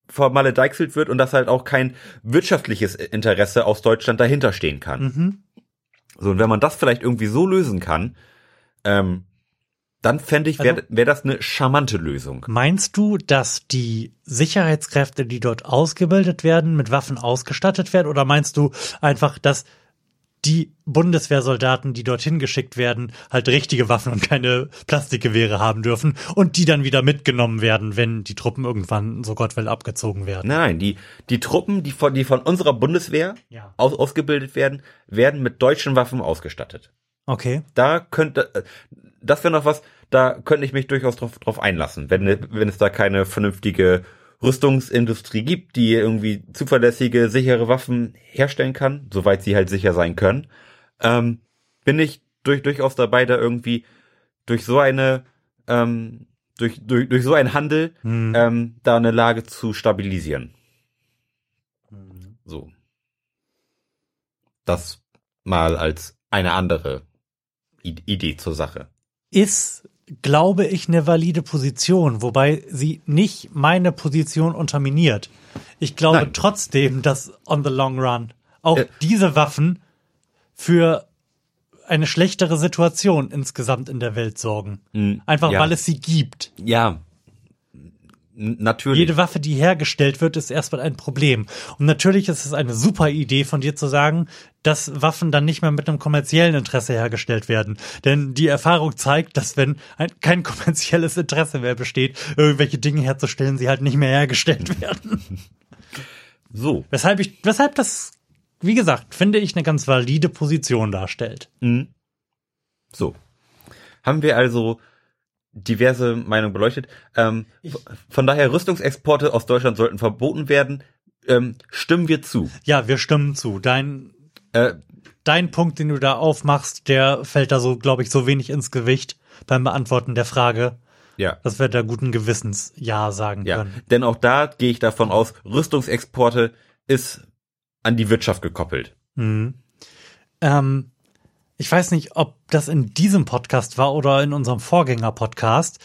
vermaledeichselt wird und dass halt auch kein wirtschaftliches Interesse aus Deutschland dahinter stehen kann. Mhm. So, und wenn man das vielleicht irgendwie so lösen kann, ähm, dann fände ich, wäre Also- wär das eine charmante Lösung. Meinst du, dass die Sicherheitskräfte, die dort ausgebildet werden, mit Waffen ausgestattet werden? Oder meinst du einfach, dass die Bundeswehrsoldaten, die dorthin geschickt werden, halt richtige Waffen und keine Plastikgewehre haben dürfen und die dann wieder mitgenommen werden, wenn die Truppen irgendwann, so Gott will, abgezogen werden? Nein, die, die Truppen, die von, die von unserer Bundeswehr Ja. aus, ausgebildet werden, werden mit deutschen Waffen ausgestattet. Okay. da könnte, äh, das wäre noch was, da könnte ich mich durchaus drauf, drauf einlassen, wenn, wenn es da keine vernünftige Rüstungsindustrie gibt, die irgendwie zuverlässige, sichere Waffen herstellen kann, soweit sie halt sicher sein können, ähm, bin ich durch, durchaus dabei, da irgendwie durch so eine, ähm, durch, durch, durch so einen Handel Hm. ähm, da eine Lage zu stabilisieren. So. Das mal als eine andere I Idee zur Sache. ist, glaube ich, eine valide Position, wobei sie nicht meine Position unterminiert. Ich glaube Nein. trotzdem, dass on the long run auch Äh. diese Waffen für eine schlechtere Situation insgesamt in der Welt sorgen. Mm, Einfach ja. weil es sie gibt. Ja. Natürlich. Jede Waffe, die hergestellt wird, ist erstmal ein Problem. Und natürlich ist es eine super Idee von dir zu sagen, dass Waffen dann nicht mehr mit einem kommerziellen Interesse hergestellt werden. Denn die Erfahrung zeigt, dass wenn ein, kein kommerzielles Interesse mehr besteht, irgendwelche Dinge herzustellen, sie halt nicht mehr hergestellt werden. so. weshalb ich, weshalb das, wie gesagt, finde ich eine ganz valide Position darstellt. Mhm. So. Haben wir also diverse Meinungen beleuchtet. Ähm, von daher, Rüstungsexporte aus Deutschland sollten verboten werden. Ähm, stimmen wir zu. Ja, wir stimmen zu. Dein, Äh, dein Punkt, den du da aufmachst, der fällt da so, glaube ich, so wenig ins Gewicht beim Beantworten der Frage, ja. dass wir da guten Gewissens Ja sagen Ja, können. denn auch da gehe ich davon aus, Rüstungsexporte ist an die Wirtschaft gekoppelt. Mhm. Ähm, ich weiß nicht, ob das in diesem Podcast war oder in unserem Vorgänger-Podcast.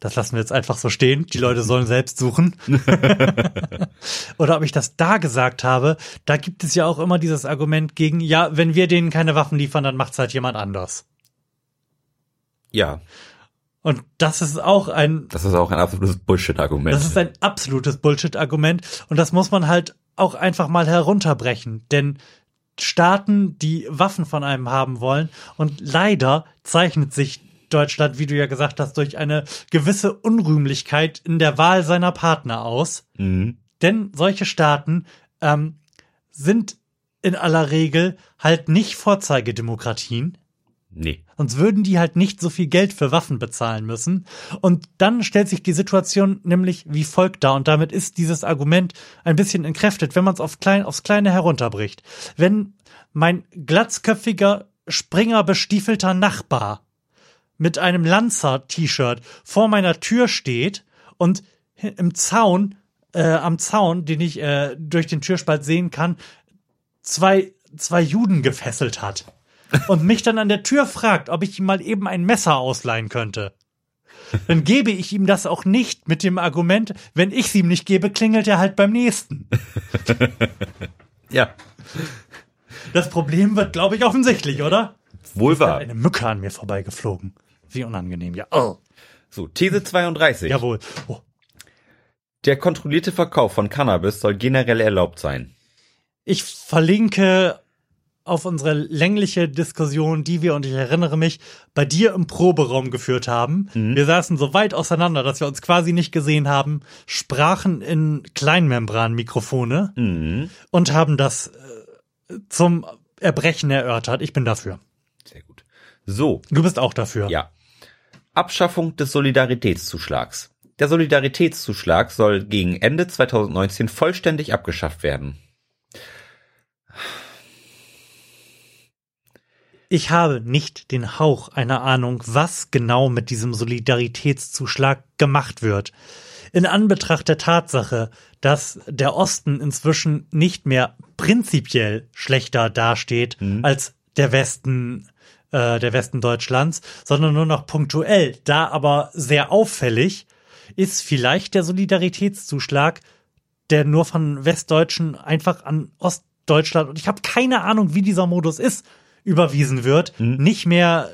Das lassen wir jetzt einfach so stehen. Die Leute sollen selbst suchen. oder ob ich das da gesagt habe. Da gibt es ja auch immer dieses Argument gegen, ja, wenn wir denen keine Waffen liefern, dann macht's halt jemand anders. Ja, Und das ist auch ein das ist auch ein absolutes Bullshit-Argument. Das ist ein absolutes Bullshit-Argument und das muss man halt auch einfach mal herunterbrechen, denn Staaten, die Waffen von einem haben wollen und leider zeichnet sich Deutschland, wie du ja gesagt hast, durch eine gewisse Unrühmlichkeit in der Wahl seiner Partner aus. mhm. Denn solche Staaten ähm, sind in aller Regel halt nicht Vorzeigedemokratien. Nee. Sonst würden die halt nicht so viel Geld für Waffen bezahlen müssen. Und dann stellt sich die Situation nämlich wie folgt dar. Und damit ist dieses Argument ein bisschen entkräftet, wenn man es auf klein, aufs Kleine herunterbricht. Wenn mein glatzköpfiger, springerbestiefelter Nachbar mit einem Lanzer-T-Shirt vor meiner Tür steht und im Zaun, äh, am Zaun, den ich äh, durch den Türspalt sehen kann, zwei, zwei Juden gefesselt hat und mich dann an der Tür fragt, ob ich ihm mal eben ein Messer ausleihen könnte, dann gebe ich ihm das auch nicht mit dem Argument, wenn ich es ihm nicht gebe, klingelt er halt beim nächsten. Ja, Das Problem wird, glaube ich, offensichtlich, oder? wohl wahr. Eine Mücke an mir vorbeigeflogen. Wie unangenehm, ja. Oh. So, These 32. Jawohl. Oh. Der kontrollierte Verkauf von Cannabis soll generell erlaubt sein. Ich verlinke auf unsere längliche Diskussion, die wir, und ich erinnere mich, bei dir im Proberaum geführt haben. Wir saßen so weit auseinander, dass wir uns quasi nicht gesehen haben, sprachen in Kleinmembranmikrofone Mhm. und haben das äh, zum Erbrechen erörtert. Ich bin dafür. Sehr gut. So, Du bist auch dafür. ja. Abschaffung des Solidaritätszuschlags. Der Solidaritätszuschlag soll gegen Ende 2019 vollständig abgeschafft werden. Ich habe nicht den Hauch einer Ahnung, was genau mit diesem Solidaritätszuschlag gemacht wird. In Anbetracht der Tatsache, dass der Osten inzwischen nicht mehr prinzipiell schlechter dasteht als der Westen, äh, der Westen Deutschlands, sondern nur noch punktuell, da aber sehr auffällig, ist vielleicht der Solidaritätszuschlag, der nur von Westdeutschen einfach an Ostdeutschland, und ich habe keine Ahnung, wie dieser Modus ist, überwiesen wird, nicht mehr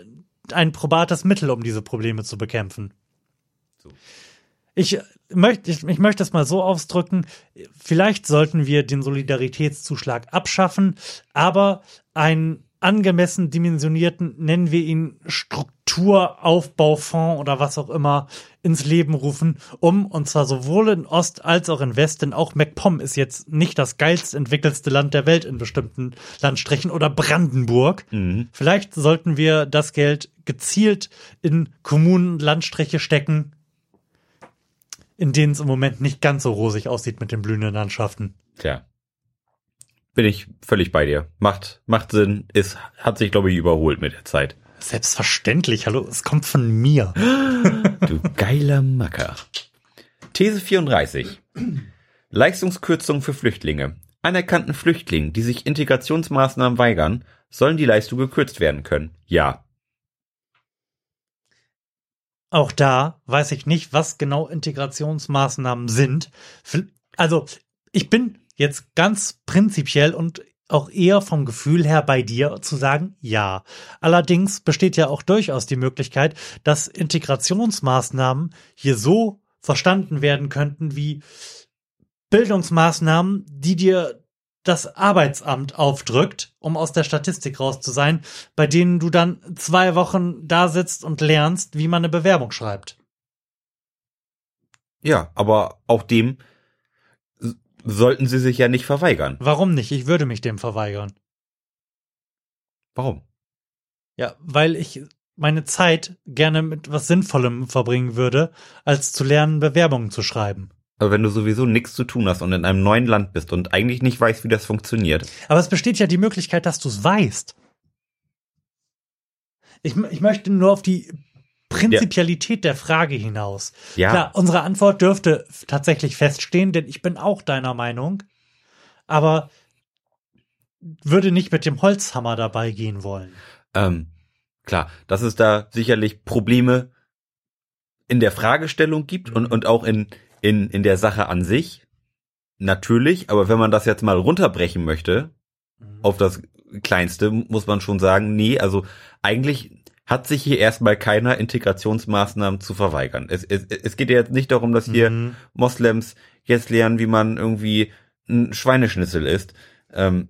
ein probates Mittel, um diese Probleme zu bekämpfen. Ich möchte, ich, ich möchte es mal so ausdrücken, vielleicht sollten wir den Solidaritätszuschlag abschaffen, aber einen angemessen dimensionierten, nennen wir ihn Strukturaufbaufonds oder was auch immer, ins Leben rufen, um, und zwar sowohl in Ost als auch in West, denn auch MacPom ist jetzt nicht das geilst entwickelste Land der Welt in bestimmten Landstrichen oder Brandenburg. Vielleicht sollten wir das Geld gezielt in Kommunen Landstriche stecken, in denen es im Moment nicht ganz so rosig aussieht mit den blühenden Landschaften. Tja. Bin ich völlig bei dir. Macht, macht Sinn, ist, hat sich, glaube ich, überholt mit der Zeit. Selbstverständlich, hallo, es kommt von mir. Du geiler Macker. These 34. Leistungskürzung für Flüchtlinge. Anerkannten Flüchtlingen, die sich Integrationsmaßnahmen weigern, sollen die Leistung gekürzt werden können. Ja. Auch da weiß ich nicht, was genau Integrationsmaßnahmen sind. Also, ich bin jetzt ganz prinzipiell und auch eher vom Gefühl her bei dir zu sagen, ja. Allerdings besteht ja auch durchaus die Möglichkeit, dass Integrationsmaßnahmen hier so verstanden werden könnten wie Bildungsmaßnahmen, die dir das Arbeitsamt aufdrückt, um aus der Statistik raus zu sein, bei denen du dann zwei Wochen da sitzt und lernst, wie man eine Bewerbung schreibt. Ja, aber auch dem sollten sie sich ja nicht verweigern. Warum nicht? Ich würde mich dem verweigern. Warum? Ja, weil ich meine Zeit gerne mit was Sinnvollem verbringen würde, als zu lernen, Bewerbungen zu schreiben. Aber wenn du sowieso nichts zu tun hast und in einem neuen Land bist und eigentlich nicht weißt, wie das funktioniert. Aber es besteht ja die Möglichkeit, dass du es weißt. Ich, ich möchte nur auf die Prinzipialität der Frage hinaus. Ja. Klar, unsere Antwort dürfte tatsächlich feststehen, denn ich bin auch deiner Meinung. Aber würde nicht mit dem Holzhammer dabei gehen wollen. Ähm, klar, dass es da sicherlich Probleme in der Fragestellung gibt und, und auch in, in, in der Sache an sich. Natürlich, aber wenn man das jetzt mal runterbrechen möchte, auf das Kleinste, muss man schon sagen, nee, also eigentlich hat sich hier erstmal keiner Integrationsmaßnahmen zu verweigern. Es, es, es geht ja jetzt nicht darum, dass hier Mhm. Moslems jetzt lernen, wie man irgendwie ein Schweineschnitzel isst. Ähm,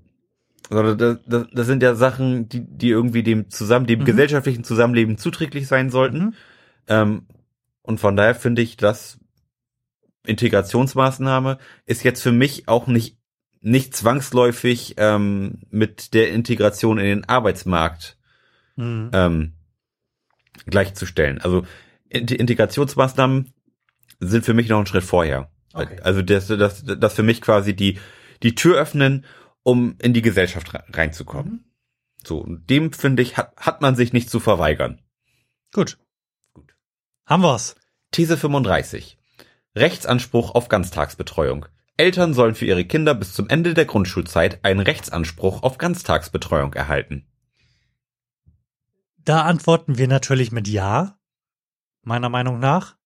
sondern das, das, das sind ja Sachen, die, die irgendwie dem zusammen, dem Mhm. gesellschaftlichen Zusammenleben zuträglich sein sollten. Mhm. Ähm, und von daher finde ich, dass Integrationsmaßnahme ist jetzt für mich auch nicht nicht zwangsläufig ähm, mit der Integration in den Arbeitsmarkt Mhm. ähm, gleichzustellen. Also Integrationsmaßnahmen sind für mich noch ein Schritt vorher. Okay. Also das, das, das für mich quasi die, die Tür öffnen, um in die Gesellschaft re- reinzukommen. Mhm. So, und dem finde ich, hat, hat man sich nicht zu verweigern. Gut. Gut. Haben wir's. These 35. Rechtsanspruch auf Ganztagsbetreuung. Eltern sollen für ihre Kinder bis zum Ende der Grundschulzeit einen Rechtsanspruch auf Ganztagsbetreuung erhalten. Da antworten wir natürlich mit Ja, meiner Meinung nach.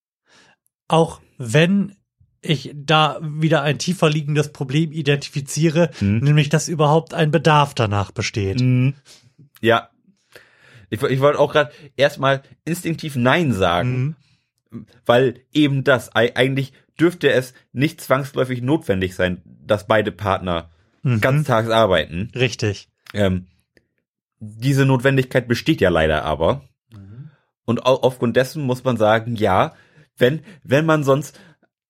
Auch wenn ich da wieder ein tiefer liegendes Problem identifiziere, Hm. nämlich dass überhaupt ein Bedarf danach besteht. Ja. Ich, ich wollte auch gerade erstmal instinktiv Nein sagen, Mhm. weil eben das, ei- eigentlich dürfte es nicht zwangsläufig notwendig sein, dass beide Partner Mhm. ganztags arbeiten. Richtig. Ähm, diese Notwendigkeit besteht ja leider aber. Und au- aufgrund dessen muss man sagen, ja, wenn, wenn man sonst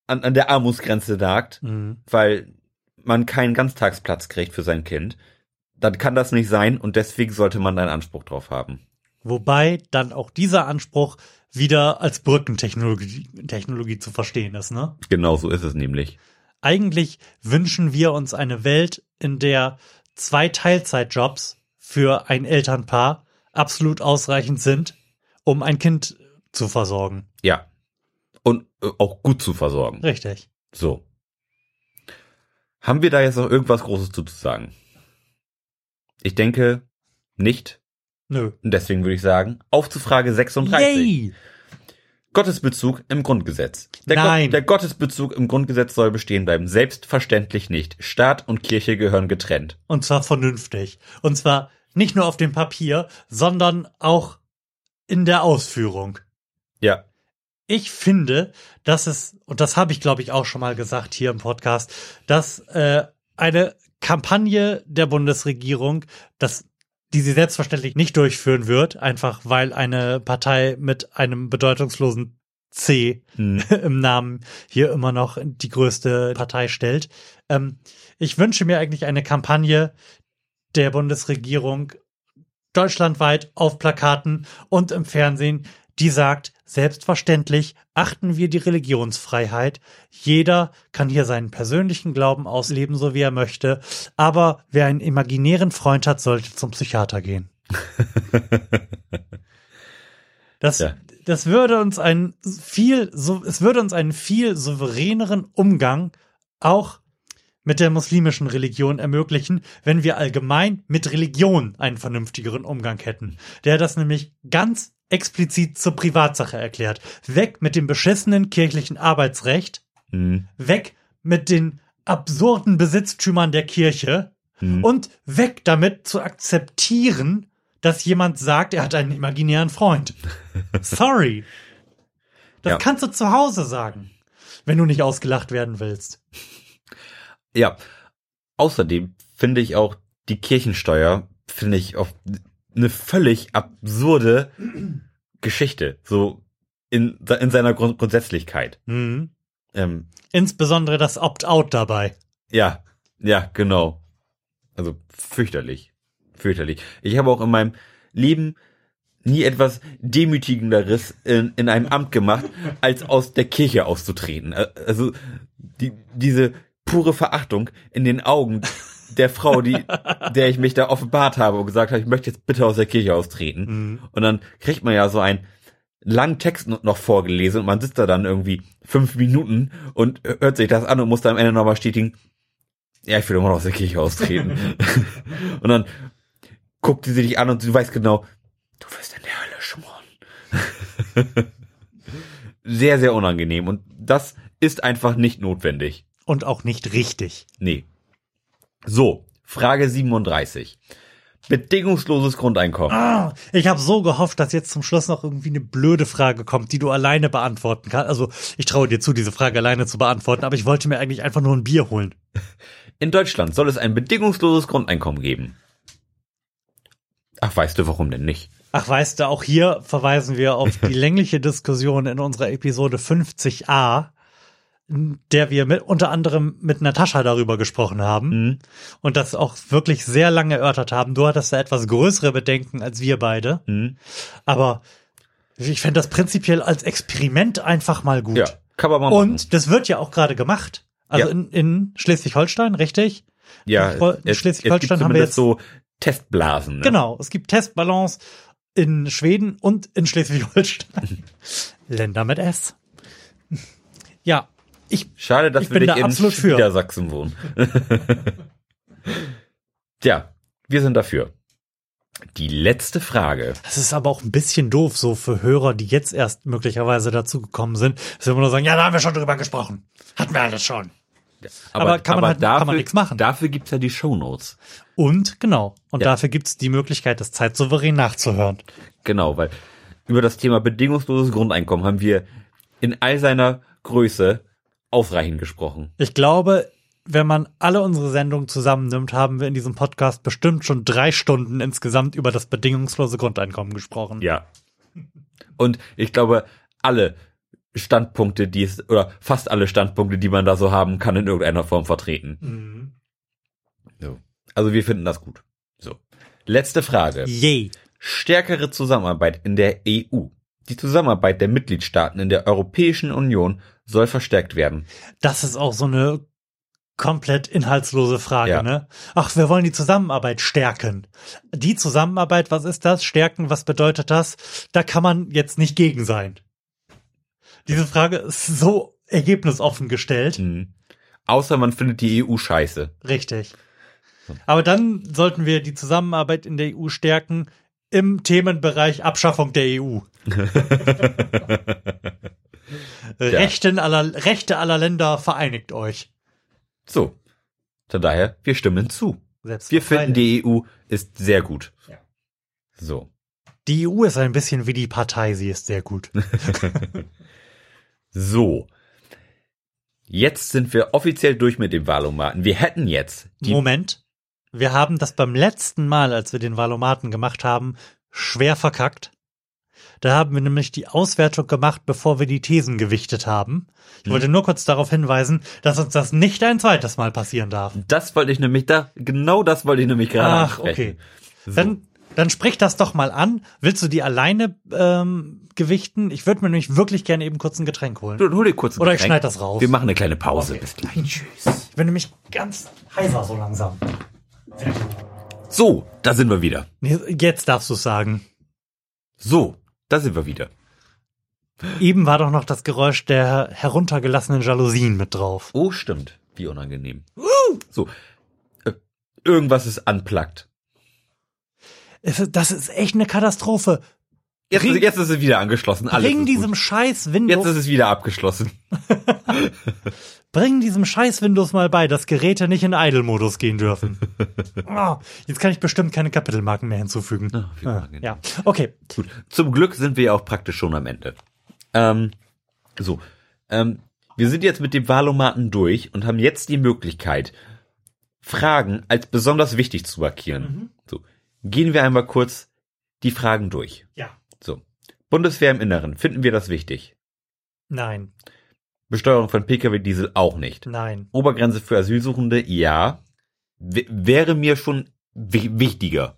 an, an der Armutsgrenze nagt, Mhm. weil man keinen Ganztagsplatz kriegt für sein Kind, dann kann das nicht sein und deswegen sollte man einen Anspruch drauf haben. Wobei dann auch dieser Anspruch wieder als Brückentechnologie Technologie zu verstehen ist, ne? Genau so ist es nämlich. Eigentlich wünschen wir uns eine Welt, in der zwei Teilzeitjobs für ein Elternpaar absolut ausreichend sind, um ein Kind zu versorgen. Ja. Und äh, auch gut zu versorgen. Richtig. So. Haben wir da jetzt noch irgendwas Großes zu sagen? Ich denke nicht. Nö. Und deswegen würde ich sagen, auf zu Frage 36. Yay! Gottesbezug im Grundgesetz. Der, Nein. der Gottesbezug im Grundgesetz soll bestehen bleiben. Selbstverständlich nicht. Staat und Kirche gehören getrennt. Und zwar vernünftig. Und zwar nicht nur auf dem Papier, sondern auch in der Ausführung. Ja. Ich finde, dass es, und das habe ich glaube ich auch schon mal gesagt hier im Podcast, dass äh, eine Kampagne der Bundesregierung, dass die sie selbstverständlich nicht durchführen wird, einfach weil eine Partei mit einem bedeutungslosen C Hm. im Namen hier immer noch die größte Partei stellt. Ähm, ich wünsche mir eigentlich eine Kampagne der Bundesregierung deutschlandweit auf Plakaten und im Fernsehen, die sagt, selbstverständlich achten wir die Religionsfreiheit. Jeder kann hier seinen persönlichen Glauben ausleben, so wie er möchte. Aber wer einen imaginären Freund hat, sollte zum Psychiater gehen. Das, Ja. das würde uns einen viel, so, es würde uns einen viel souveräneren Umgang auch mit der muslimischen Religion ermöglichen, wenn wir allgemein mit Religion einen vernünftigeren Umgang hätten. Der das nämlich ganz explizit zur Privatsache erklärt. Weg mit dem beschissenen kirchlichen Arbeitsrecht, Hm. weg mit den absurden Besitztümern der Kirche Hm. und weg damit zu akzeptieren, dass jemand sagt, er hat einen imaginären Freund. Sorry. Das Ja. kannst du zu Hause sagen, wenn du nicht ausgelacht werden willst. Ja. Außerdem finde ich auch die Kirchensteuer, finde ich auf eine völlig absurde Geschichte. So in, in seiner Grund Grundsätzlichkeit. Mhm. Ähm, Insbesondere das Opt-out dabei. Ja, ja, genau. Also fürchterlich. Fürchterlich. Ich habe auch in meinem Leben nie etwas Demütigenderes in, in einem Amt gemacht, als aus der Kirche auszutreten. Ä- Also die, diese pure Verachtung in den Augen der Frau, die, der ich mich da offenbart habe und gesagt habe, ich möchte jetzt bitte aus der Kirche austreten. Mhm. Und dann kriegt man ja so einen langen Text noch vorgelesen und man sitzt da dann irgendwie fünf Minuten und hört sich das an und muss dann am Ende nochmal bestätigen, ja, ich will immer noch aus der Kirche austreten. und dann guckt sie dich an und sie weiß genau, du wirst in der Hölle schmoren. sehr, sehr unangenehm und das ist einfach nicht notwendig. Und auch nicht richtig. Nee. So, Frage 37. Bedingungsloses Grundeinkommen. Ah, ich habe so gehofft, dass jetzt zum Schluss noch irgendwie eine blöde Frage kommt, die du alleine beantworten kannst. Also ich traue dir zu, diese Frage alleine zu beantworten, aber ich wollte mir eigentlich einfach nur ein Bier holen. In Deutschland soll es ein bedingungsloses Grundeinkommen geben. Ach, weißt du, warum denn nicht? Ach, weißt du, auch hier verweisen wir auf die längliche Diskussion in unserer Episode 50a. In der wir mit, unter anderem mit Natascha darüber gesprochen haben Mhm. und das auch wirklich sehr lange erörtert haben. Du hattest da etwas größere Bedenken als wir beide, Mhm. aber ich fände das prinzipiell als Experiment einfach mal gut. Ja, kann man mal machen. Und das wird ja auch gerade gemacht. Also Ja. in, in Schleswig-Holstein, richtig? ja, in es, es Schleswig-Holstein haben wir jetzt- so Testblasen. Ne? Genau, es gibt Testballons in Schweden und in Schleswig-Holstein. Länder mit S. Ja, ich, Schade, dass Ich wir bin nicht da in absolut für. Niedersachsen wohnen. ja, wir sind dafür. Die letzte Frage. das ist aber auch ein bisschen doof, so für Hörer, die jetzt erst möglicherweise dazugekommen sind, dass wir nur sagen, ja, da haben wir schon drüber gesprochen. Hatten wir alles schon. Aber kann man halt- kann man nichts machen. Dafür gibt's ja die Shownotes. Und genau, und Ja. dafür gibt's die Möglichkeit, das zeitsouverän nachzuhören. Genau, weil über das Thema bedingungsloses Grundeinkommen haben wir in all seiner Größe ausreichend gesprochen. Ich glaube, wenn man alle unsere Sendungen zusammennimmt, haben wir in diesem Podcast bestimmt schon drei Stunden insgesamt über das bedingungslose Grundeinkommen gesprochen. Ja. Und ich glaube, alle Standpunkte, die es, oder fast alle Standpunkte, die man da so haben kann, in irgendeiner Form vertreten. Mhm. So. Also wir finden das gut. So. Letzte Frage. Yay. Stärkere Zusammenarbeit in der EU. Die Zusammenarbeit der Mitgliedstaaten in der Europäischen Union soll verstärkt werden. Das ist auch so eine komplett inhaltslose Frage, Ja. ne? Ach, wir wollen die Zusammenarbeit stärken. Die Zusammenarbeit, was ist das? Stärken, was bedeutet das? Da kann man jetzt nicht gegen sein. Diese Frage ist so ergebnisoffen gestellt. Mhm. Außer man findet die EU scheiße. Richtig. Aber dann sollten wir die Zusammenarbeit in der EU stärken im Themenbereich Abschaffung der E EU. Rechten aller, Rechte aller Länder vereinigt euch. So. Von daher, wir stimmen zu. Wir finden, die EU ist sehr gut. Ja. So. Die EU ist ein bisschen wie die Partei, sie ist sehr gut. So. Jetzt sind wir offiziell durch mit dem Wahlomaten. Wir hätten jetzt die Moment. Wir haben das beim letzten Mal, als wir den Valomaten gemacht haben, schwer verkackt. Da haben wir nämlich die Auswertung gemacht, bevor wir die Thesen gewichtet haben. Ich wollte nur kurz darauf hinweisen, dass uns das nicht ein zweites Mal passieren darf. Das wollte ich nämlich da, genau das wollte ich nämlich gerade Ach, okay. So. Dann, dann sprich das doch mal an. Willst du die alleine ähm, gewichten? Ich würde mir nämlich wirklich gerne eben kurz ein Getränk holen. Du, hol dir kurz ein Oder ich Getränk. schneid das raus. Wir machen eine kleine Pause. Okay. Bis gleich. Tschüss. Ich bin nämlich ganz heiser so langsam. So, da sind wir wieder. Jetzt darfst du es sagen. So, da sind wir wieder. Eben war doch noch das Geräusch der heruntergelassenen Jalousien mit drauf. Oh, stimmt. Wie unangenehm. So. Äh, irgendwas ist ist- Das ist echt eine Katastrophe. Jetzt, Bring- ist, jetzt ist es wieder angeschlossen. Alles Bring diesem gut. scheiß Windows, Jetzt ist es wieder abgeschlossen. bring diesem scheiß Windows mal bei, dass Geräte nicht in Idle-Modus gehen dürfen. oh, jetzt kann ich bestimmt keine Kapitelmarken mehr hinzufügen. Ah, wie Ah, unangenehm. ja, okay. Gut. Zum Glück sind wir ja auch praktisch schon am Ende. Ähm, so. Ähm, wir sind jetzt mit dem Wahlomaten durch und haben jetzt die Möglichkeit, Fragen als besonders wichtig zu markieren. So. Gehen wir einmal kurz die Fragen durch. Ja. So. Bundeswehr im Inneren, finden wir das wichtig? Nein, Besteuerung von Pkw-Diesel auch nicht. nein. Obergrenze für Asylsuchende, ja. W wäre mir schon wi wichtiger.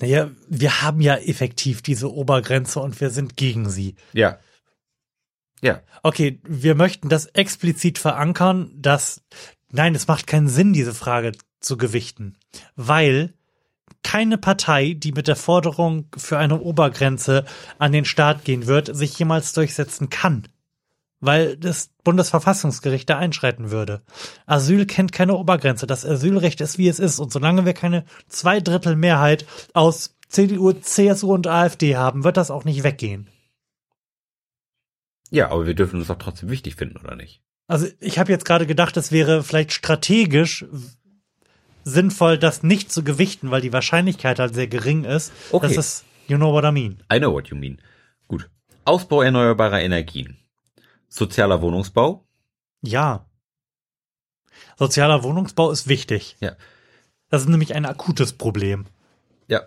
Naja, wir haben ja effektiv diese Obergrenze und wir sind gegen sie. Ja. Ja. Okay, wir möchten das explizit verankern, dass, nein, es macht keinen Sinn, diese Frage zu gewichten, weil keine Partei, die mit der Forderung für eine Obergrenze an den Staat gehen wird, sich jemals durchsetzen kann. Weil das Bundesverfassungsgericht da einschreiten würde. Asyl kennt keine Obergrenze. Das Asylrecht ist, wie es ist. Und solange wir keine Zweidrittelmehrheit aus CDU, CSU und AfD haben, wird das auch nicht weggehen. Ja, aber wir dürfen es doch trotzdem wichtig finden, oder nicht? Also ich habe jetzt gerade gedacht, es wäre vielleicht strategisch sinnvoll, das nicht zu gewichten, weil die Wahrscheinlichkeit halt sehr gering ist. Okay. Das ist, you know what I mean. I know what you mean. Gut. Ausbau erneuerbarer Energien. Sozialer Wohnungsbau. Ja. Sozialer Wohnungsbau ist wichtig. Ja. Das ist nämlich ein akutes Problem. Ja.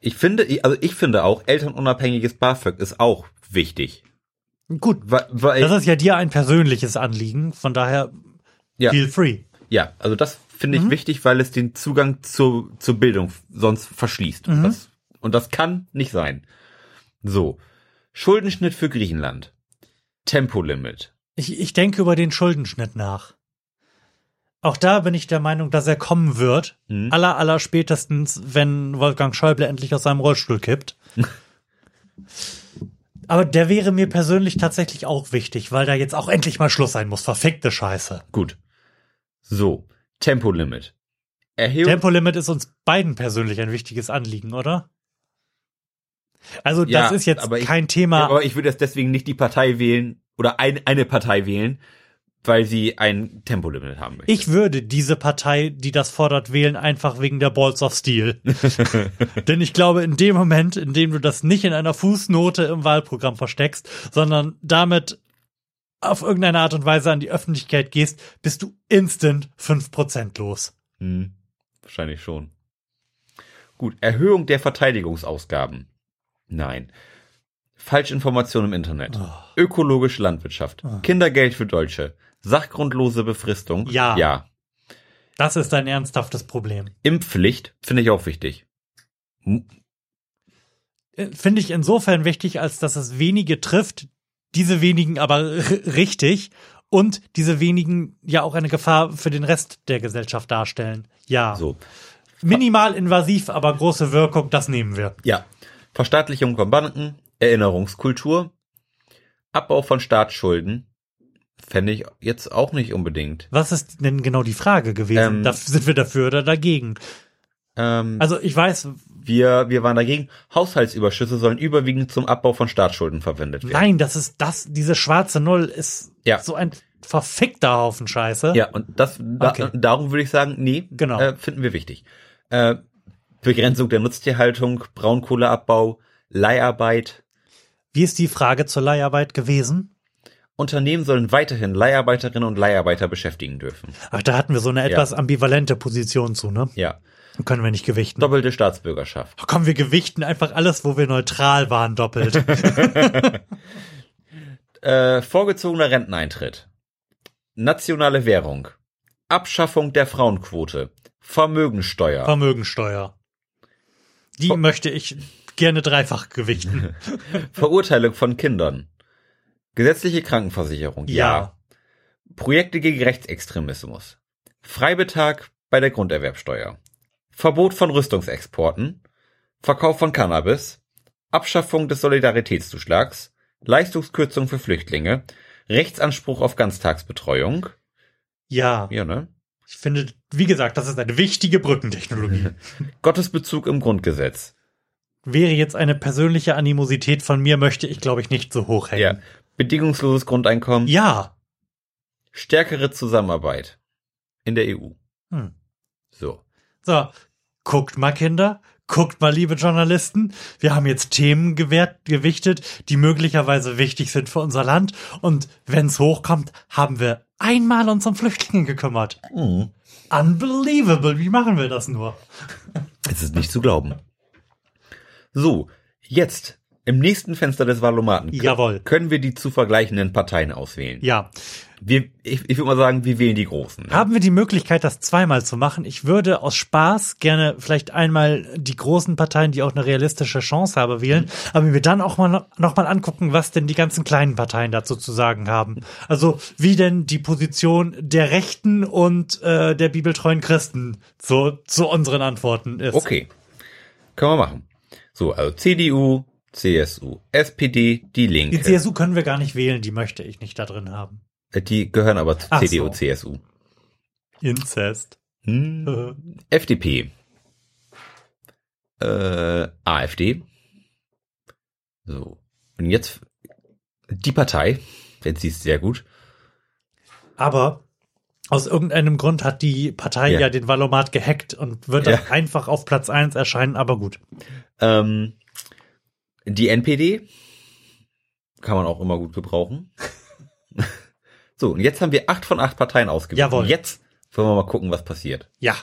Ich finde, also ich finde auch, elternunabhängiges BAföG ist auch wichtig. Gut, Weil, weil das ist ja dir ein persönliches Anliegen, von daher ja, feel free. ja, also das finde Mhm. ich wichtig, weil es den Zugang zu, zur Bildung sonst verschließt. Mhm. Das, und das kann nicht sein. So. Schuldenschnitt für Griechenland. Tempolimit. Ich, ich denke über den Schuldenschnitt nach. Auch da bin ich der Meinung, dass er kommen wird. Mhm. Aller, aller spätestens, wenn Wolfgang Schäuble endlich aus seinem Rollstuhl kippt. Aber der wäre mir persönlich tatsächlich auch wichtig, weil da jetzt auch endlich mal Schluss sein muss. Verfickte Scheiße. Gut. So. Tempolimit. Erhebung. Tempolimit ist uns beiden persönlich ein wichtiges Anliegen, oder? Also, das Ja, ist jetzt ich- kein Ja, Thema. aber ich würde jetzt deswegen nicht die Partei wählen oder ein, eine Partei wählen, weil sie ein Tempolimit haben möchte. Ich würde diese Partei, die das fordert, wählen, einfach wegen der Balls of Steel. Denn ich glaube, in dem Moment, in dem du das nicht in einer Fußnote im Wahlprogramm versteckst, sondern damit auf irgendeine Art und Weise an die Öffentlichkeit gehst, bist du instant 5% los. Hm, wahrscheinlich schon. Gut, Erhöhung der Verteidigungsausgaben. Nein. Falschinformation im Internet. Oh. Ökologische Landwirtschaft. Kindergeld für Deutsche. Sachgrundlose Befristung. Ja. Ja. Das ist ein ernsthaftes Problem. Impfpflicht finde ich auch wichtig. Hm, Äh, Finde ich insofern wichtig, als dass es wenige trifft, diese wenigen aber richtig und diese wenigen ja auch eine Gefahr für den Rest der Gesellschaft darstellen. Ja. So. Minimal invasiv, aber große Wirkung, das nehmen wir. Ja. Verstaatlichung von Banken. Erinnerungskultur. Abbau von Staatsschulden. Fände ich jetzt auch nicht unbedingt. Was ist denn genau die Frage gewesen? Ähm, da, sind wir dafür oder dagegen? Ähm, Also ich weiß, wir, wir waren dagegen. Haushaltsüberschüsse sollen überwiegend zum Abbau von Staatsschulden verwendet werden. nein, das ist das, diese schwarze Null ist Ja. so ein verfickter Haufen Scheiße. Ja, und das, da, Okay. darum würde ich sagen, nee, Genau. äh, finden wir wichtig. Äh, Begrenzung der Nutztierhaltung, Braunkohleabbau, Leiharbeit. Wie ist die Frage zur Leiharbeit gewesen? Unternehmen sollen weiterhin Leiharbeiterinnen und Leiharbeiter beschäftigen dürfen. Ach, da hatten wir so eine etwas ambivalente Position zu, ne? Ja. Können wir nicht gewichten. Doppelte Staatsbürgerschaft. Ach, komm, wir gewichten einfach alles, wo wir neutral waren, doppelt. Äh, vorgezogener Renteneintritt. Nationale Währung. Abschaffung der Frauenquote. Vermögensteuer. Vermögensteuer. Die Ver- möchte ich gerne dreifach gewichten. Verurteilung von Kindern. Gesetzliche Krankenversicherung. Ja. Projekte gegen Rechtsextremismus. Freibetrag bei der Grunderwerbsteuer. Verbot von Rüstungsexporten. Verkauf von Cannabis. Abschaffung des Solidaritätszuschlags. Leistungskürzung für Flüchtlinge. Rechtsanspruch auf Ganztagsbetreuung. Ja. Ja, ne? Ich finde, wie gesagt, das ist eine wichtige Brückentechnologie. Gottesbezug im Grundgesetz. Wäre jetzt eine persönliche Animosität von mir, möchte ich, glaube ich, nicht so hoch Ja. hängen. Bedingungsloses Grundeinkommen. Ja. Stärkere Zusammenarbeit in der EU. Hm. So. So, guckt mal, Kinder. Guckt mal, liebe Journalisten. Wir haben jetzt Themen gewährt, gewichtet, die möglicherweise wichtig sind für unser Land. Und wenn's hochkommt, haben wir einmal uns um Flüchtlinge gekümmert. Unbelievable. Wie machen wir das nur? Es ist nicht zu glauben. So, jetzt im nächsten Fenster des Valomaten Jawohl. können wir die zu vergleichenden Parteien auswählen. Ja. Wir, ich, ich würde mal sagen, wir wählen die Großen. Ne? Haben wir die Möglichkeit, das zweimal zu machen? Ich würde aus Spaß gerne vielleicht einmal die großen Parteien, die auch eine realistische Chance haben, wählen, aber mir dann auch mal noch mal angucken, was denn die ganzen kleinen Parteien dazu zu sagen haben. Also wie denn die Position der Rechten und äh, der bibeltreuen Christen zu, zu unseren Antworten ist. Okay, können wir machen. So, also CDU, CSU, SPD, die Linke. Die CSU können wir gar nicht wählen, die möchte ich nicht da drin haben. Äh, die gehören aber zu Ach CDU, so. CSU. Inzest. Hm. FDP. Äh, AfD. So. Und jetzt die Partei. Denn sie ist sehr gut. Aber aus irgendeinem Grund hat die Partei Ja. ja, den Valomat gehackt und wird dann Ja. einfach auf Platz eins erscheinen, aber gut. Ähm, die NPD. Kann man auch immer gut gebrauchen. so, und jetzt haben wir acht von acht Parteien ausgewählt. Jawohl. Und jetzt wollen wir mal gucken, was passiert. Ja.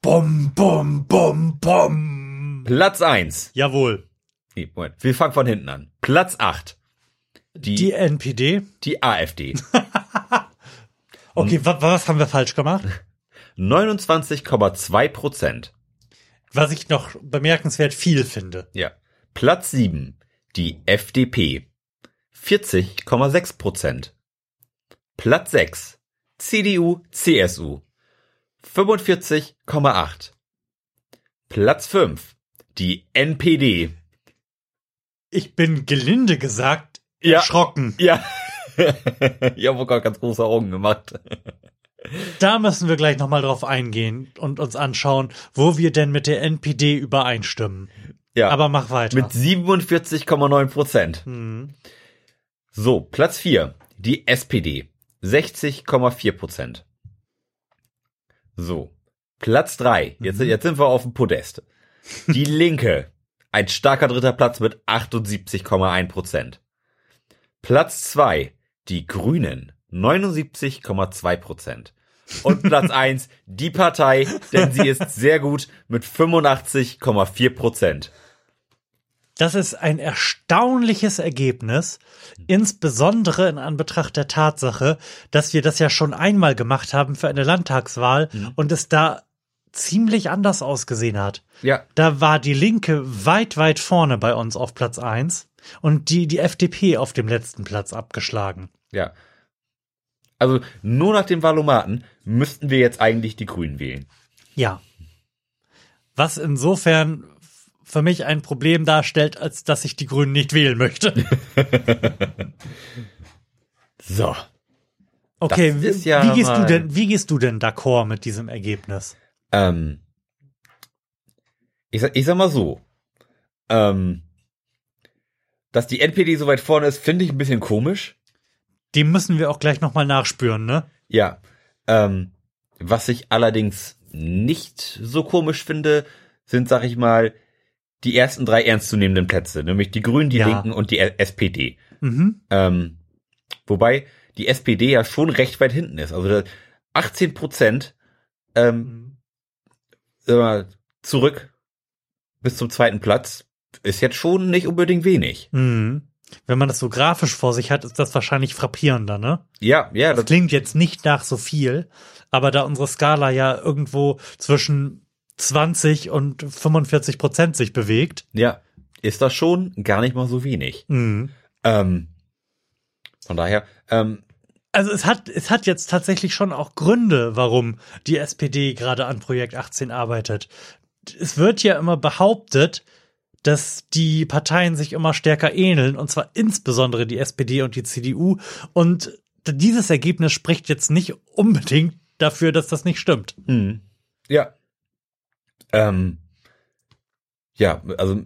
Bum, bum, bum, bum. Platz eins. Jawohl. Nee, Moment. Wir fangen von hinten an. Platz 8. Die, Die die, NPD. AfD. Okay, wa was haben wir falsch gemacht? 29,2 Prozent. Was ich noch bemerkenswert viel finde. Ja. Platz 7. Die FDP. 40,6 Prozent. Platz 6. CDU, CSU. 45,8. Platz 5. Die NPD. Ich bin gelinde gesagt Ja. erschrocken. Ja. ich habe gerade ganz große Augen gemacht. Da müssen wir gleich nochmal drauf eingehen und uns anschauen, wo wir denn mit der NPD übereinstimmen. Ja. Aber mach weiter. Mit 47,9 Prozent. Hm. So, Platz 4. Die SPD. 60,4 Prozent. So. Platz 3. Jetzt, jetzt sind wir auf dem Podest. Die Linke. Ein starker dritter Platz mit 78,1 Prozent. Platz 2. Die Grünen. 79,2 Prozent. Und Platz 1. Die Partei, denn sie ist sehr gut mit 85,4 Prozent. Das ist ein erstaunliches Ergebnis, insbesondere in Anbetracht der Tatsache, dass wir das ja schon einmal gemacht haben für eine Landtagswahl und es da ziemlich anders ausgesehen hat. Ja, Da war die Linke weit, weit vorne bei uns auf Platz eins und die, die FDP auf dem letzten Platz abgeschlagen. Ja. Also nur nach dem Valomaten müssten wir jetzt eigentlich die Grünen wählen. Ja. Was insofern für mich ein Problem darstellt, als dass ich die Grünen nicht wählen möchte. So. Okay, ja wie gehst du denn, wie gehst du denn d'accord mit diesem Ergebnis? Ähm, ich, sag, ich sag mal so. Ähm, dass die NPD so weit vorne ist, finde ich ein bisschen komisch. Dem müssen wir auch gleich nochmal nachspüren, ne? Ja. Ähm, was ich allerdings nicht so komisch finde, sind, sag ich mal, die ersten drei ernstzunehmenden Plätze, nämlich die Grünen, die Ja. Linken und die SPD. Mhm. Ähm, wobei die SPD ja schon recht weit hinten ist. Also da 18 Prozent ähm, mal, zurück bis zum zweiten Platz ist jetzt schon nicht unbedingt wenig. Mhm. Wenn man das so grafisch vor sich hat, ist das wahrscheinlich frappierender, ne? Ja, ja, Das das, klingt jetzt nicht nach so viel, aber da unsere Skala ja irgendwo zwischen 20 und 45 Prozent sich bewegt. ja, ist das schon gar nicht mal so wenig. Mhm. Ähm, von daher, ähm, Also es hat, es hat jetzt tatsächlich schon auch Gründe, warum die SPD gerade an Projekt 18 arbeitet. Es wird ja immer behauptet, dass die Parteien sich immer stärker ähneln, und zwar insbesondere die SPD und die CDU. Und dieses Ergebnis spricht jetzt nicht unbedingt dafür, dass das nicht stimmt. mh, ja, ähm, ja, also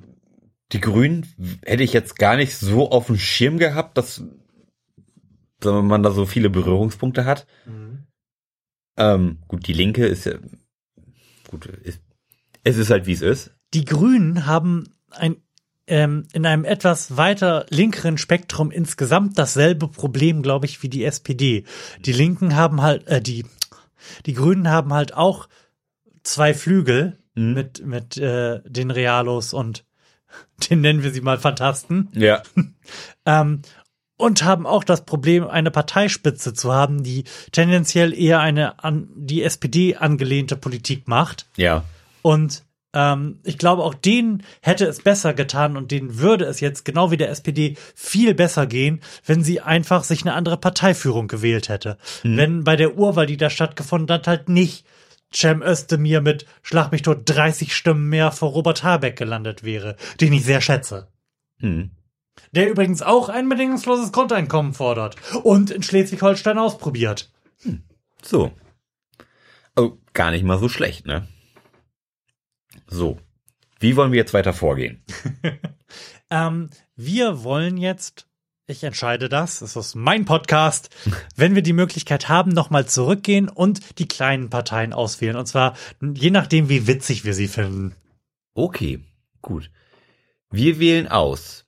die Grünen hätte ich jetzt gar nicht so auf dem Schirm gehabt, dass man da so viele Berührungspunkte hat. Ähm, gut, die Linke ist ja gut, ist, es ist halt wie es ist. Die Grünen haben ein ähm, in einem etwas weiter linkeren Spektrum insgesamt dasselbe Problem, glaube ich, wie die SPD. Die Linken haben halt, äh, die, die Grünen haben halt auch zwei Flügel Mhm. mit, mit äh, den Realos und den nennen wir sie mal Fantasten. Ja. Ähm, und haben auch das Problem, eine Parteispitze zu haben, die tendenziell eher eine an die SPD angelehnte Politik macht. Ja. Und ähm, ich glaube, auch denen hätte es besser getan und denen würde es jetzt genau wie der SPD viel besser gehen, wenn sie einfach sich eine andere Parteiführung gewählt hätte. Wenn bei der Urwahl, die da stattgefunden hat, halt nicht Cem Özdemir mit Schlag mich tot 30 Stimmen mehr vor Robert Habeck gelandet wäre, den ich sehr schätze. Hm. Der übrigens auch ein bedingungsloses Grundeinkommen fordert und in Schleswig-Holstein ausprobiert. So. Oh, gar nicht mal so schlecht, ne? So. Wie wollen wir jetzt weiter vorgehen? Ähm, wir wollen jetzt, ich entscheide das, es ist mein Podcast, wenn wir die Möglichkeit haben, nochmal zurückgehen und die kleinen Parteien auswählen. Und zwar je nachdem, wie witzig wir sie finden. Okay, gut. Wir wählen aus.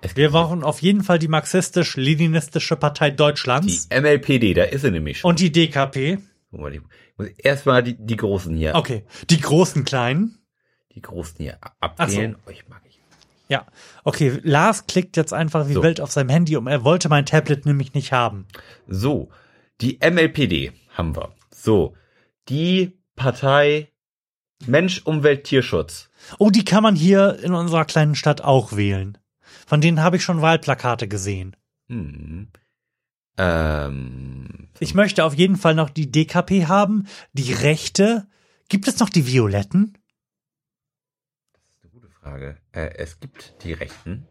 Es Wir brauchen auf jeden Fall die marxistisch-leninistische Partei die Deutschlands MLPD, da ist sie nämlich schon. und die DKP. Ich erstmal die, die Großen hier, Okay, die großen Kleinen. die Großen hier abwählen. Oh, ich mag ich. Ja. Okay, Lars klickt jetzt einfach wie So. wild auf seinem Handy um. Er wollte mein Tablet nämlich nicht haben. So, die MLPD haben wir. So, die Partei Mensch, Umwelt, Tierschutz. Oh, die kann man hier in unserer kleinen Stadt auch wählen. Von denen habe ich schon Wahlplakate gesehen. Hm. Ähm, Ich möchte auf jeden Fall noch die DKP haben, die Rechte. Gibt es noch die Violetten? eine gute Frage. Äh, es gibt die Rechten.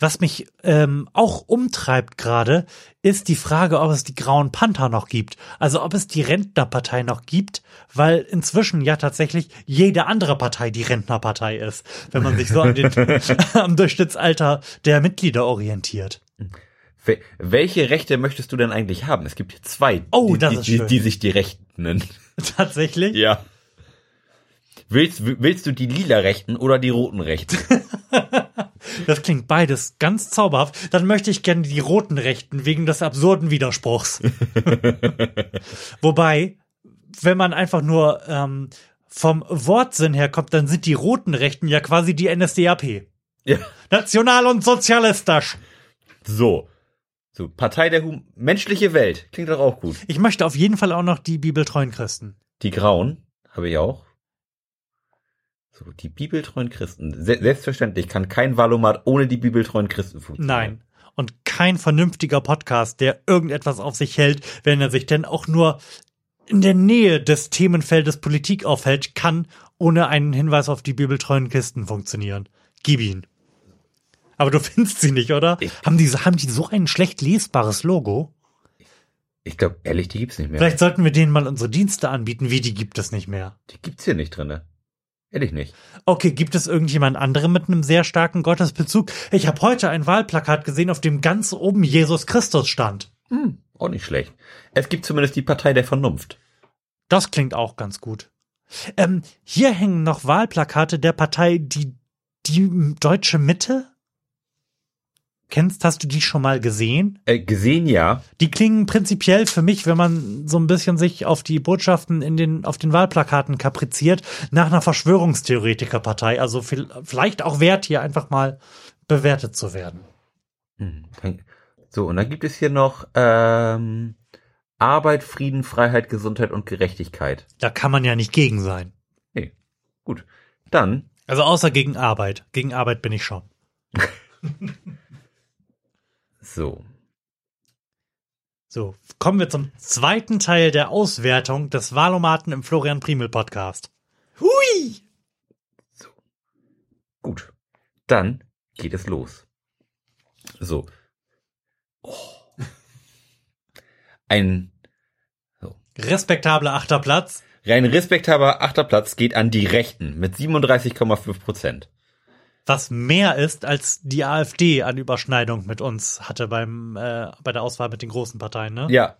Was mich ähm, auch umtreibt gerade, ist die Frage, ob es die Grauen Panther noch gibt. Also ob es die Rentnerpartei noch gibt, weil inzwischen ja tatsächlich jede andere Partei die Rentnerpartei ist, wenn man sich so an den, am Durchschnittsalter der Mitglieder orientiert. Wel- Welche Rechte möchtest du denn eigentlich haben? Es gibt hier zwei, Oh, die, das die, ist die, die sich die Rechten nennen. Tatsächlich? Ja. Willst, willst du die lila Rechten oder die roten Rechten? Das klingt beides ganz zauberhaft. Dann möchte ich gerne die roten Rechten wegen des absurden Widerspruchs. Wobei, wenn man einfach nur ähm, vom Wortsinn her kommt, dann sind die roten Rechten ja quasi die NSDAP. ja. National und sozialistisch. So. So, Partei der hum menschliche Welt. Klingt doch auch gut. Ich möchte auf jeden Fall auch noch die bibeltreuen Christen. Die Grauen habe ich auch. So, die bibeltreuen Christen. Se selbstverständlich kann kein Valomat ohne die bibeltreuen Christen funktionieren. Nein. Und kein vernünftiger Podcast, der irgendetwas auf sich hält, wenn er sich denn auch nur in der Nähe des Themenfeldes Politik aufhält, kann ohne einen Hinweis auf die bibeltreuen Christen funktionieren. Gib ihn. Aber du findest sie nicht, oder? Ich- haben, die, haben die so ein schlecht lesbares Logo? Ich glaube, ehrlich, die gibt's nicht mehr. Vielleicht sollten wir denen mal unsere Dienste anbieten, wie die gibt es nicht mehr. Die gibt's hier nicht drinne. Ehrlich nicht. Okay, gibt es irgendjemand anderen mit einem sehr starken Gottesbezug? Ich habe heute ein Wahlplakat gesehen, auf dem ganz oben Jesus Christus stand. Hm, auch nicht schlecht. Es gibt zumindest die Partei der Vernunft. Das klingt auch ganz gut. Ähm, hier hängen noch Wahlplakate der Partei die die deutsche Mitte. Kennst, hast du die schon mal gesehen? Äh, gesehen ja. Die klingen prinzipiell für mich, wenn man so ein bisschen sich auf die Botschaften in den, auf den Wahlplakaten kapriziert, nach einer Verschwörungstheoretikerpartei. Also viel- vielleicht auch wert, hier einfach mal bewertet zu werden. Hm, So, und dann gibt es hier noch ähm, Arbeit, Frieden, Freiheit, Gesundheit und Gerechtigkeit. Da kann man ja nicht gegen sein. Nee, gut. Dann, Also außer gegen Arbeit. Gegen Arbeit bin ich schon. so. So, kommen wir zum zweiten Teil der Auswertung des Wahlomaten im Florian Primel Podcast. Hui! Gut. Dann geht es los. So. Oh. Ein Respektabler achter Platz. rein respektabler achter Platz geht an die Rechten mit 37,5 Prozent. Was mehr ist, als die AfD an Überschneidung mit uns hatte beim, äh, bei der Auswahl mit den großen Parteien, ne? Ja.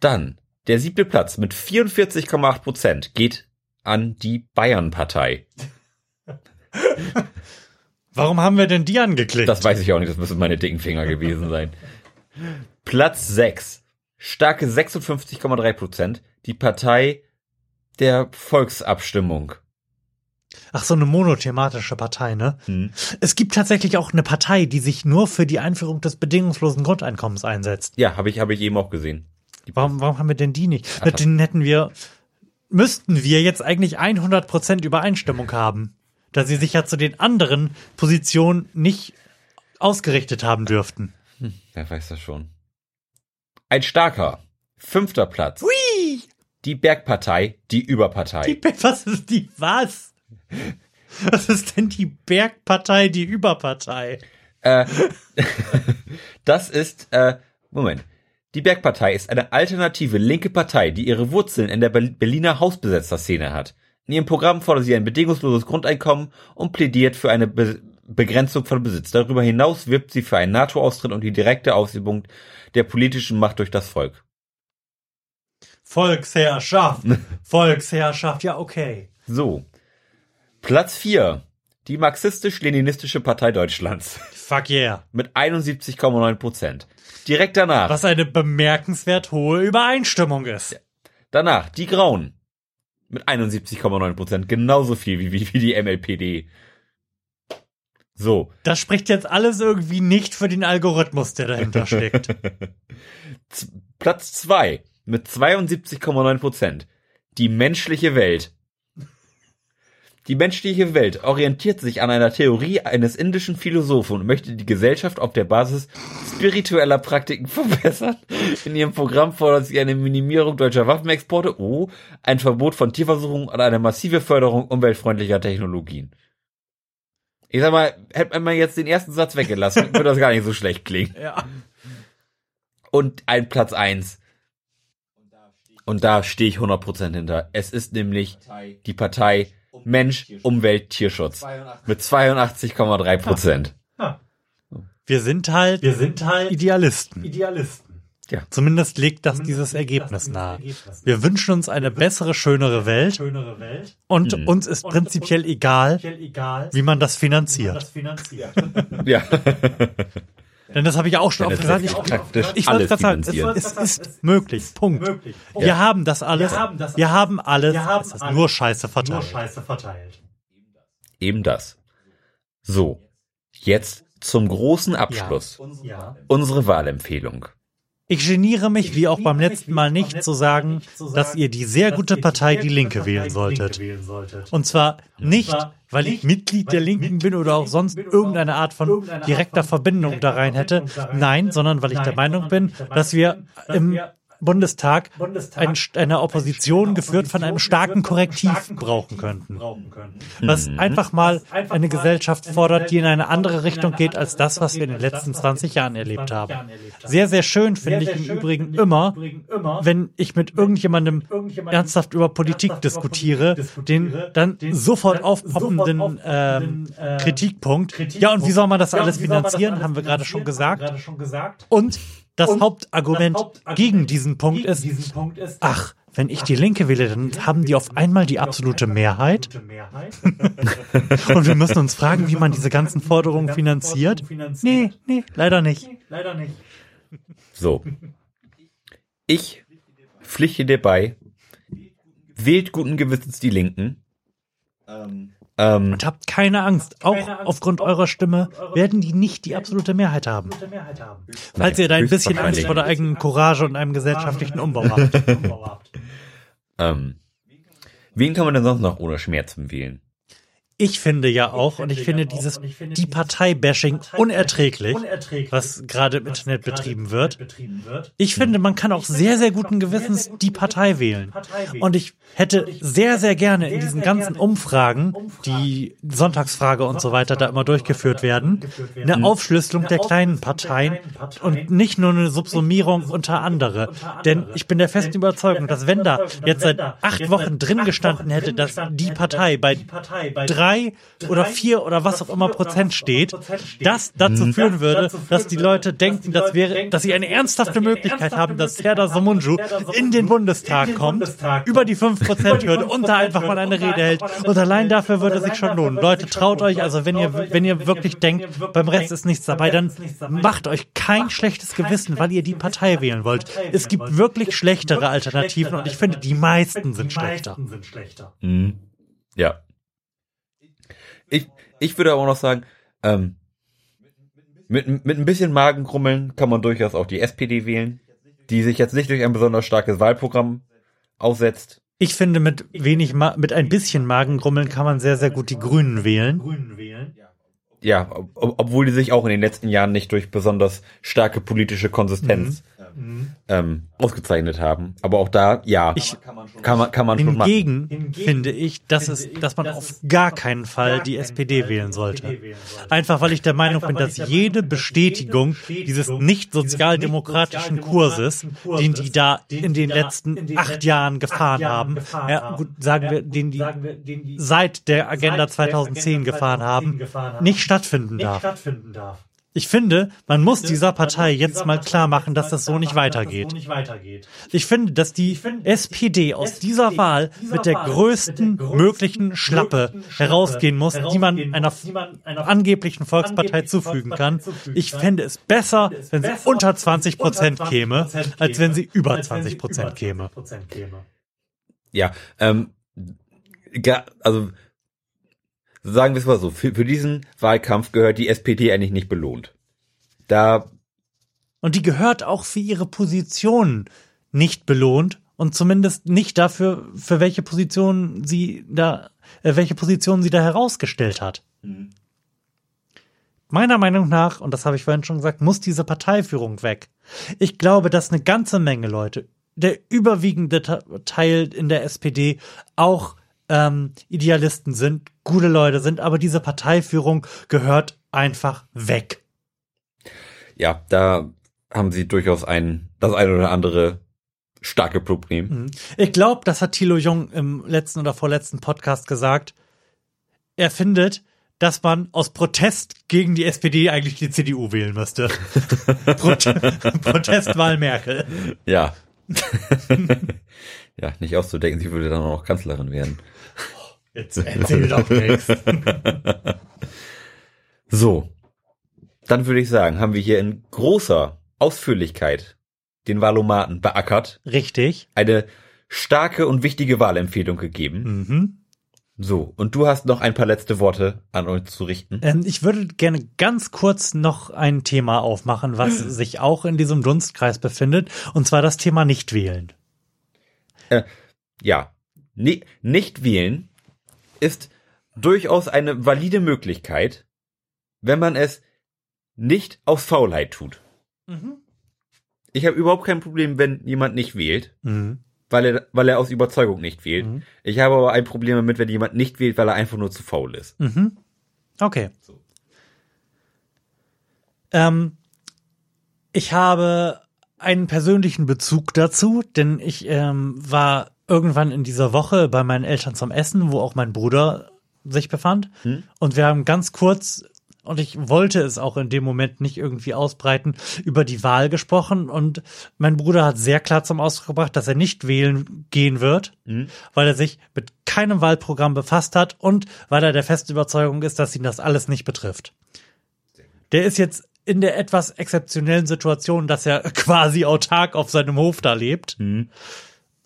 Dann der siebte Platz mit 44,8 Prozent geht an die Bayern-Partei. Warum haben wir denn die angeklickt? Das weiß ich auch nicht, das müssen meine dicken Finger gewesen sein. Platz 6. Starke 56,3 Prozent. Die Partei der Volksabstimmung. Ach, so eine monothematische Partei, ne? Hm. Es gibt tatsächlich auch eine Partei, die sich nur für die Einführung des bedingungslosen Grundeinkommens einsetzt. Ja, habe ich, habe ich eben auch gesehen. Warum, warum haben wir denn die nicht? Mit denen hätten wir, müssten wir jetzt eigentlich 100% Übereinstimmung haben, da sie sich ja zu den anderen Positionen nicht ausgerichtet haben dürften. Wer weiß das schon. Ein starker. Fünfter Platz. Hui! Die Bergpartei, die Überpartei. Die, was ist die, was? Was ist denn die Bergpartei, die Überpartei? Äh, das ist, äh, Moment. Die Bergpartei ist eine alternative linke Partei, die ihre Wurzeln in der Ber- Berliner Hausbesetzerszene hat. In ihrem Programm fordert sie ein bedingungsloses Grundeinkommen und plädiert für eine Be Begrenzung von Besitz. Darüber hinaus wirbt sie für einen NATO-Austritt und die direkte Ausübung der politischen Macht durch das Volk. Volksherrschaft. Volksherrschaft, ja, okay. So. Platz 4. Die marxistisch-leninistische Partei Deutschlands. Fuck yeah. Mit 71,9 Prozent. Direkt danach. Was eine bemerkenswert hohe Übereinstimmung ist. Danach die Grauen mit 71,9 Prozent, genauso viel wie, wie, wie die MLPD. So, Das spricht jetzt alles irgendwie nicht für den Algorithmus, der dahinter steckt. Platz zwei mit 72,9 Prozent. Die menschliche Welt. Die menschliche Welt orientiert sich an einer Theorie eines indischen Philosophen und möchte die Gesellschaft auf der Basis spiritueller Praktiken verbessern. In ihrem Programm fordert sie eine Minimierung deutscher Waffenexporte, oh, ein Verbot von Tierversuchen und eine massive Förderung umweltfreundlicher Technologien. Ich sag mal, hätte man jetzt den ersten Satz weggelassen, würde das gar nicht so schlecht klingen ja. und ein Platz eins. Und da stehe ich 100% hinter. Es ist nämlich die Partei Mensch, Umwelt, Tierschutz mit 82,3 Prozent. Wir sind halt, wir sind halt Idealisten. Idealisten. Ja. Zumindest legt das dieses Ergebnis nahe. Wir wünschen uns eine bessere, schönere Welt Schönere Welt. und uns ist prinzipiell egal, Egal, wie man das finanziert. Ja. Denn das habe ich auch schon oft gesagt. Ich, ich wollte alles gerade sagen, es, es ist möglich. Punkt. Möglich. Wir haben das alles. Wir haben das Wir haben alles. Wir haben alles. nur Scheiße Nur verteilt. Scheiße verteilt. Eben das. So. Jetzt zum großen Abschluss. Ja. Unsere Wahlempfehlung. Ich geniere mich, wie auch beim letzten Mal nicht, zu sagen, dass ihr die sehr gute Partei Die Linke wählen solltet. Und zwar nicht, weil ich Mitglied der Linken bin oder auch sonst irgendeine Art von direkter Verbindung da rein hätte. Nein, sondern weil ich der Meinung bin, dass wir im Bundestag ein, eine Opposition geführt von einem starken Korrektiv brauchen könnten. Was einfach mal eine Gesellschaft fordert, die in eine andere Richtung geht als das, was wir in den letzten 20 Jahren erlebt haben. Sehr, sehr schön finde ich im Übrigen immer, wenn ich mit irgendjemandem ernsthaft über Politik diskutiere, den dann sofort aufpoppenden ähm, Kritikpunkt. Ja, und wie soll man das alles finanzieren, haben wir gerade schon gesagt. Gerade schon gesagt. Und das Hauptargument das Hauptargument gegen diesen Punkt gegen ist, diesen Punkt ist, ach, wenn ich die Linke wähle, dann haben die auf einmal die absolute Mehrheit. Und wir müssen uns fragen, wie man diese ganzen Forderungen finanziert. Nee, nee, leider nicht. Leider nicht. So. Ich pflichte dir bei. Wählt guten Gewissens die Linken. Ähm, Und habt keine Angst. Auch Keine Angst. aufgrund eurer Stimme werden die nicht die absolute Mehrheit haben. Haben. Falls ihr da ein bisschen Angst vor der eigenen Courage und einem gesellschaftlichen Umbau habt. Ähm, wen kann man denn sonst noch ohne Schmerzen wählen? Ich finde ja auch, und ich finde dieses, die Partei-Bashing unerträglich, Unerträglich. was gerade im Internet betrieben wird. betrieben wird. Ich finde, man kann auch sehr, sehr guten Gewissens die Partei wählen. Und ich hätte sehr, sehr gerne in diesen ganzen Umfragen, die Sonntagsfrage und so weiter da immer durchgeführt werden, eine Aufschlüsselung der kleinen Parteien und nicht nur eine Subsumierung unter andere. Denn ich bin der festen Überzeugung, dass wenn da jetzt seit acht Wochen drin gestanden hätte, dass die Partei bei drei oder vier oder was auch immer Prozent steht, das dazu führen würde, dass die Leute denken, das wäre, dass sie eine ernsthafte Möglichkeit haben, dass Serdar Somunju in den Bundestag kommt, über die 5%-Hürde und da einfach mal eine Rede hält. Und allein dafür würde es sich schon lohnen. Leute, traut euch, also wenn ihr, wenn ihr wirklich denkt, beim Rest ist nichts dabei, dann macht euch kein schlechtes Gewissen, weil ihr die Partei wählen wollt. Es gibt wirklich schlechtere Alternativen und ich finde, die meisten sind schlechter. meisten sind schlechter. Mhm. Ja. Ich, würde aber auch noch sagen, ähm, mit, mit ein bisschen Magenkrummeln kann man durchaus auch die SPD wählen, die sich jetzt nicht durch ein besonders starkes Wahlprogramm aussetzt. Ich finde, mit wenig, Ma mit ein bisschen Magengrummeln kann man sehr, sehr gut die Grünen wählen. Grünen wählen. Ja, ob, obwohl die sich auch in den letzten Jahren nicht durch besonders starke politische Konsistenz ähm, ausgezeichnet haben. Aber auch da, ja, Ich- kann man, kann man schon machen. Hingegen finde ich, dass es, dass man auf gar keinen Fall die SPD wählen sollte. Einfach weil ich der Meinung bin, dass jede Bestätigung dieses nicht sozialdemokratischen Kurses, den die da in den letzten acht Jahren gefahren haben, ja, gut, sagen wir, den die seit der Agenda 2010 gefahren haben, nicht stattfinden darf. stattfinden darf. Ich finde, man muss dieser Partei jetzt mal klar machen, dass das so nicht weitergeht. Ich finde, dass die SPD aus dieser Wahl mit der größten möglichen Schlappe herausgehen muss, die man einer angeblichen Volkspartei zufügen kann. Ich fände es besser, wenn sie unter 20 Prozent käme, als wenn sie über 20 Prozent käme. Ja, ähm, also sagen wir es mal so, für, für diesen Wahlkampf gehört die SPD eigentlich nicht belohnt. Da, Und die gehört auch für ihre Position nicht belohnt und zumindest nicht dafür, für welche Position sie da, äh, welche Position sie da herausgestellt hat. Meiner Meinung nach, und das habe ich vorhin schon gesagt, muss diese Parteiführung weg. Ich glaube, dass eine ganze Menge Leute, der überwiegende Teil in der SPD auch ähm, Idealisten sind, gute Leute sind, aber diese Parteiführung gehört einfach weg. ja, da haben sie durchaus ein, das ein oder andere starke Problem. Ich glaube, das hat Thilo Jung im letzten oder vorletzten Podcast gesagt. Er findet, dass man aus Protest gegen die SPD eigentlich die CDU wählen müsste. Prot Protestwahl Merkel. Ja. ja, nicht auszudenken, sie würde dann auch noch Kanzlerin werden. Jetzt erzähl doch nichts. So. Dann würde ich sagen, haben wir hier in großer Ausführlichkeit den Wahlomaten beackert, Richtig. eine starke und wichtige Wahlempfehlung gegeben. Mhm. So, und du hast noch ein paar letzte Worte an uns zu richten. Ähm, ich würde gerne ganz kurz noch ein Thema aufmachen, was sich auch in diesem Dunstkreis befindet, und zwar das Thema Nichtwählen. Ja, ni nicht wählen ist durchaus eine valide Möglichkeit, wenn man es nicht aus Faulheit tut. Ich habe überhaupt kein Problem, wenn jemand nicht wählt, Mhm. weil er, weil er aus Überzeugung nicht wählt. Mhm. Ich habe aber ein Problem damit, wenn jemand nicht wählt, weil er einfach nur zu faul ist. Mhm. Okay. So. Ähm, ich habe einen persönlichen Bezug dazu, denn ich ähm, war irgendwann in dieser Woche bei meinen Eltern zum Essen, wo auch mein Bruder sich befand. Hm? Und wir haben ganz kurz, und ich wollte es auch in dem Moment nicht irgendwie ausbreiten, über die Wahl gesprochen. Und mein Bruder hat sehr klar zum Ausdruck gebracht, dass er nicht wählen gehen wird, Mhm. weil er sich mit keinem Wahlprogramm befasst hat und weil er der festen Überzeugung ist, dass ihn das alles nicht betrifft. Der ist jetzt in der etwas exzeptionellen Situation, dass er quasi autark auf seinem Hof da lebt. Mhm.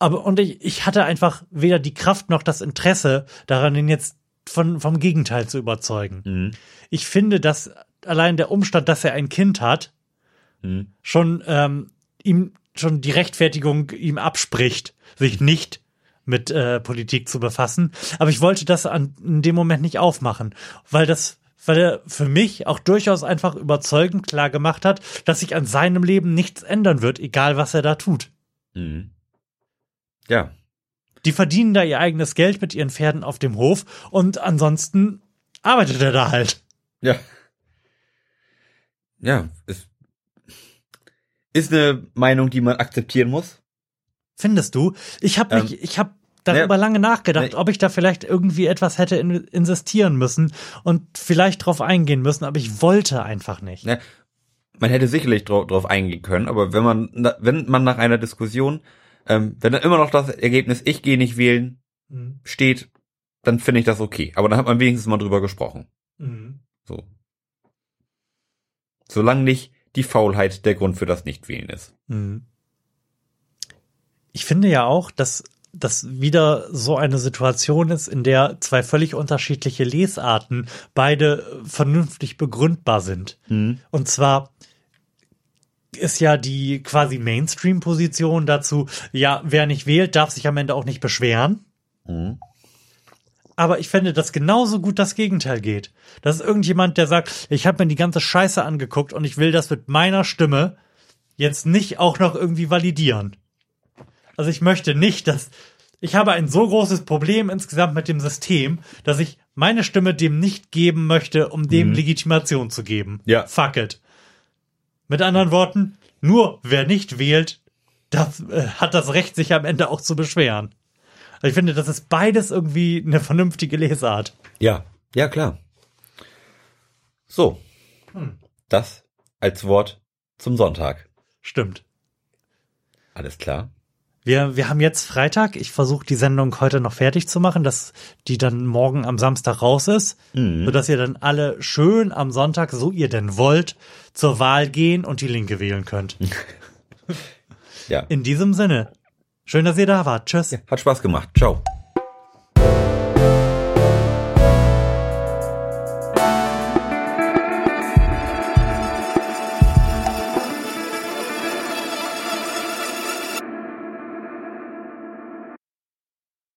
Aber und ich, ich hatte einfach weder die Kraft noch das Interesse daran, ihn jetzt von, vom Gegenteil zu überzeugen. Mhm. Ich finde, dass allein der Umstand, dass er ein Kind hat, Mhm. schon ähm, ihm schon die Rechtfertigung ihm abspricht, sich nicht mit äh, Politik zu befassen. Aber ich wollte das an, in dem Moment nicht aufmachen, weil das weil er für mich auch durchaus einfach überzeugend klar gemacht hat, dass sich an seinem Leben nichts ändern wird, egal was er da tut. Mhm. Ja, Die verdienen da ihr eigenes Geld mit ihren Pferden auf dem Hof und ansonsten arbeitet er da halt. ja. Ja, ist, ist eine Meinung, die man akzeptieren muss. Findest du? Ich habe Ähm, mich, ich habe darüber ne- lange nachgedacht, ne- ob ich da vielleicht irgendwie etwas hätte in, insistieren müssen und vielleicht drauf eingehen müssen, aber ich wollte einfach nicht. Ne, man hätte sicherlich drauf, drauf eingehen können, aber wenn man, wenn man nach einer Diskussion, ähm, wenn dann immer noch das Ergebnis, ich gehe nicht wählen, Mhm. steht, dann finde ich das okay. Aber dann hat man wenigstens mal drüber gesprochen. Mhm. So. Solange nicht die Faulheit der Grund für das Nichtwählen ist. Mhm. Ich finde ja auch, dass das wieder so eine Situation ist, in der zwei völlig unterschiedliche Lesarten beide vernünftig begründbar sind. Und zwar ist ja die quasi Mainstream-Position dazu, ja, wer nicht wählt, darf sich am Ende auch nicht beschweren. Mhm. Aber ich fände, dass genauso gut das Gegenteil geht. Das ist irgendjemand, der sagt, ich habe mir die ganze Scheiße angeguckt und ich will das mit meiner Stimme jetzt nicht auch noch irgendwie validieren. Also ich möchte nicht, dass ich habe ein so großes Problem insgesamt mit dem System, dass ich meine Stimme dem nicht geben möchte, um dem Legitimation zu geben. Ja. Fuck it. Mit anderen Worten, nur wer nicht wählt, das, äh, hat das Recht, sich am Ende auch zu beschweren. Also ich finde, das ist beides irgendwie eine vernünftige Lesart. Ja, ja klar. So. Das als Wort zum Sonntag. Stimmt. Alles klar. Wir, wir haben jetzt Freitag. Ich versuche die Sendung heute noch fertig zu machen, dass die dann morgen am Samstag raus ist, sodass ihr dann alle schön am Sonntag, so ihr denn wollt, zur Wahl gehen und die Linke wählen könnt. Ja. In diesem Sinne. Schön, dass ihr da wart. Tschüss. Hat Spaß gemacht. Ciao.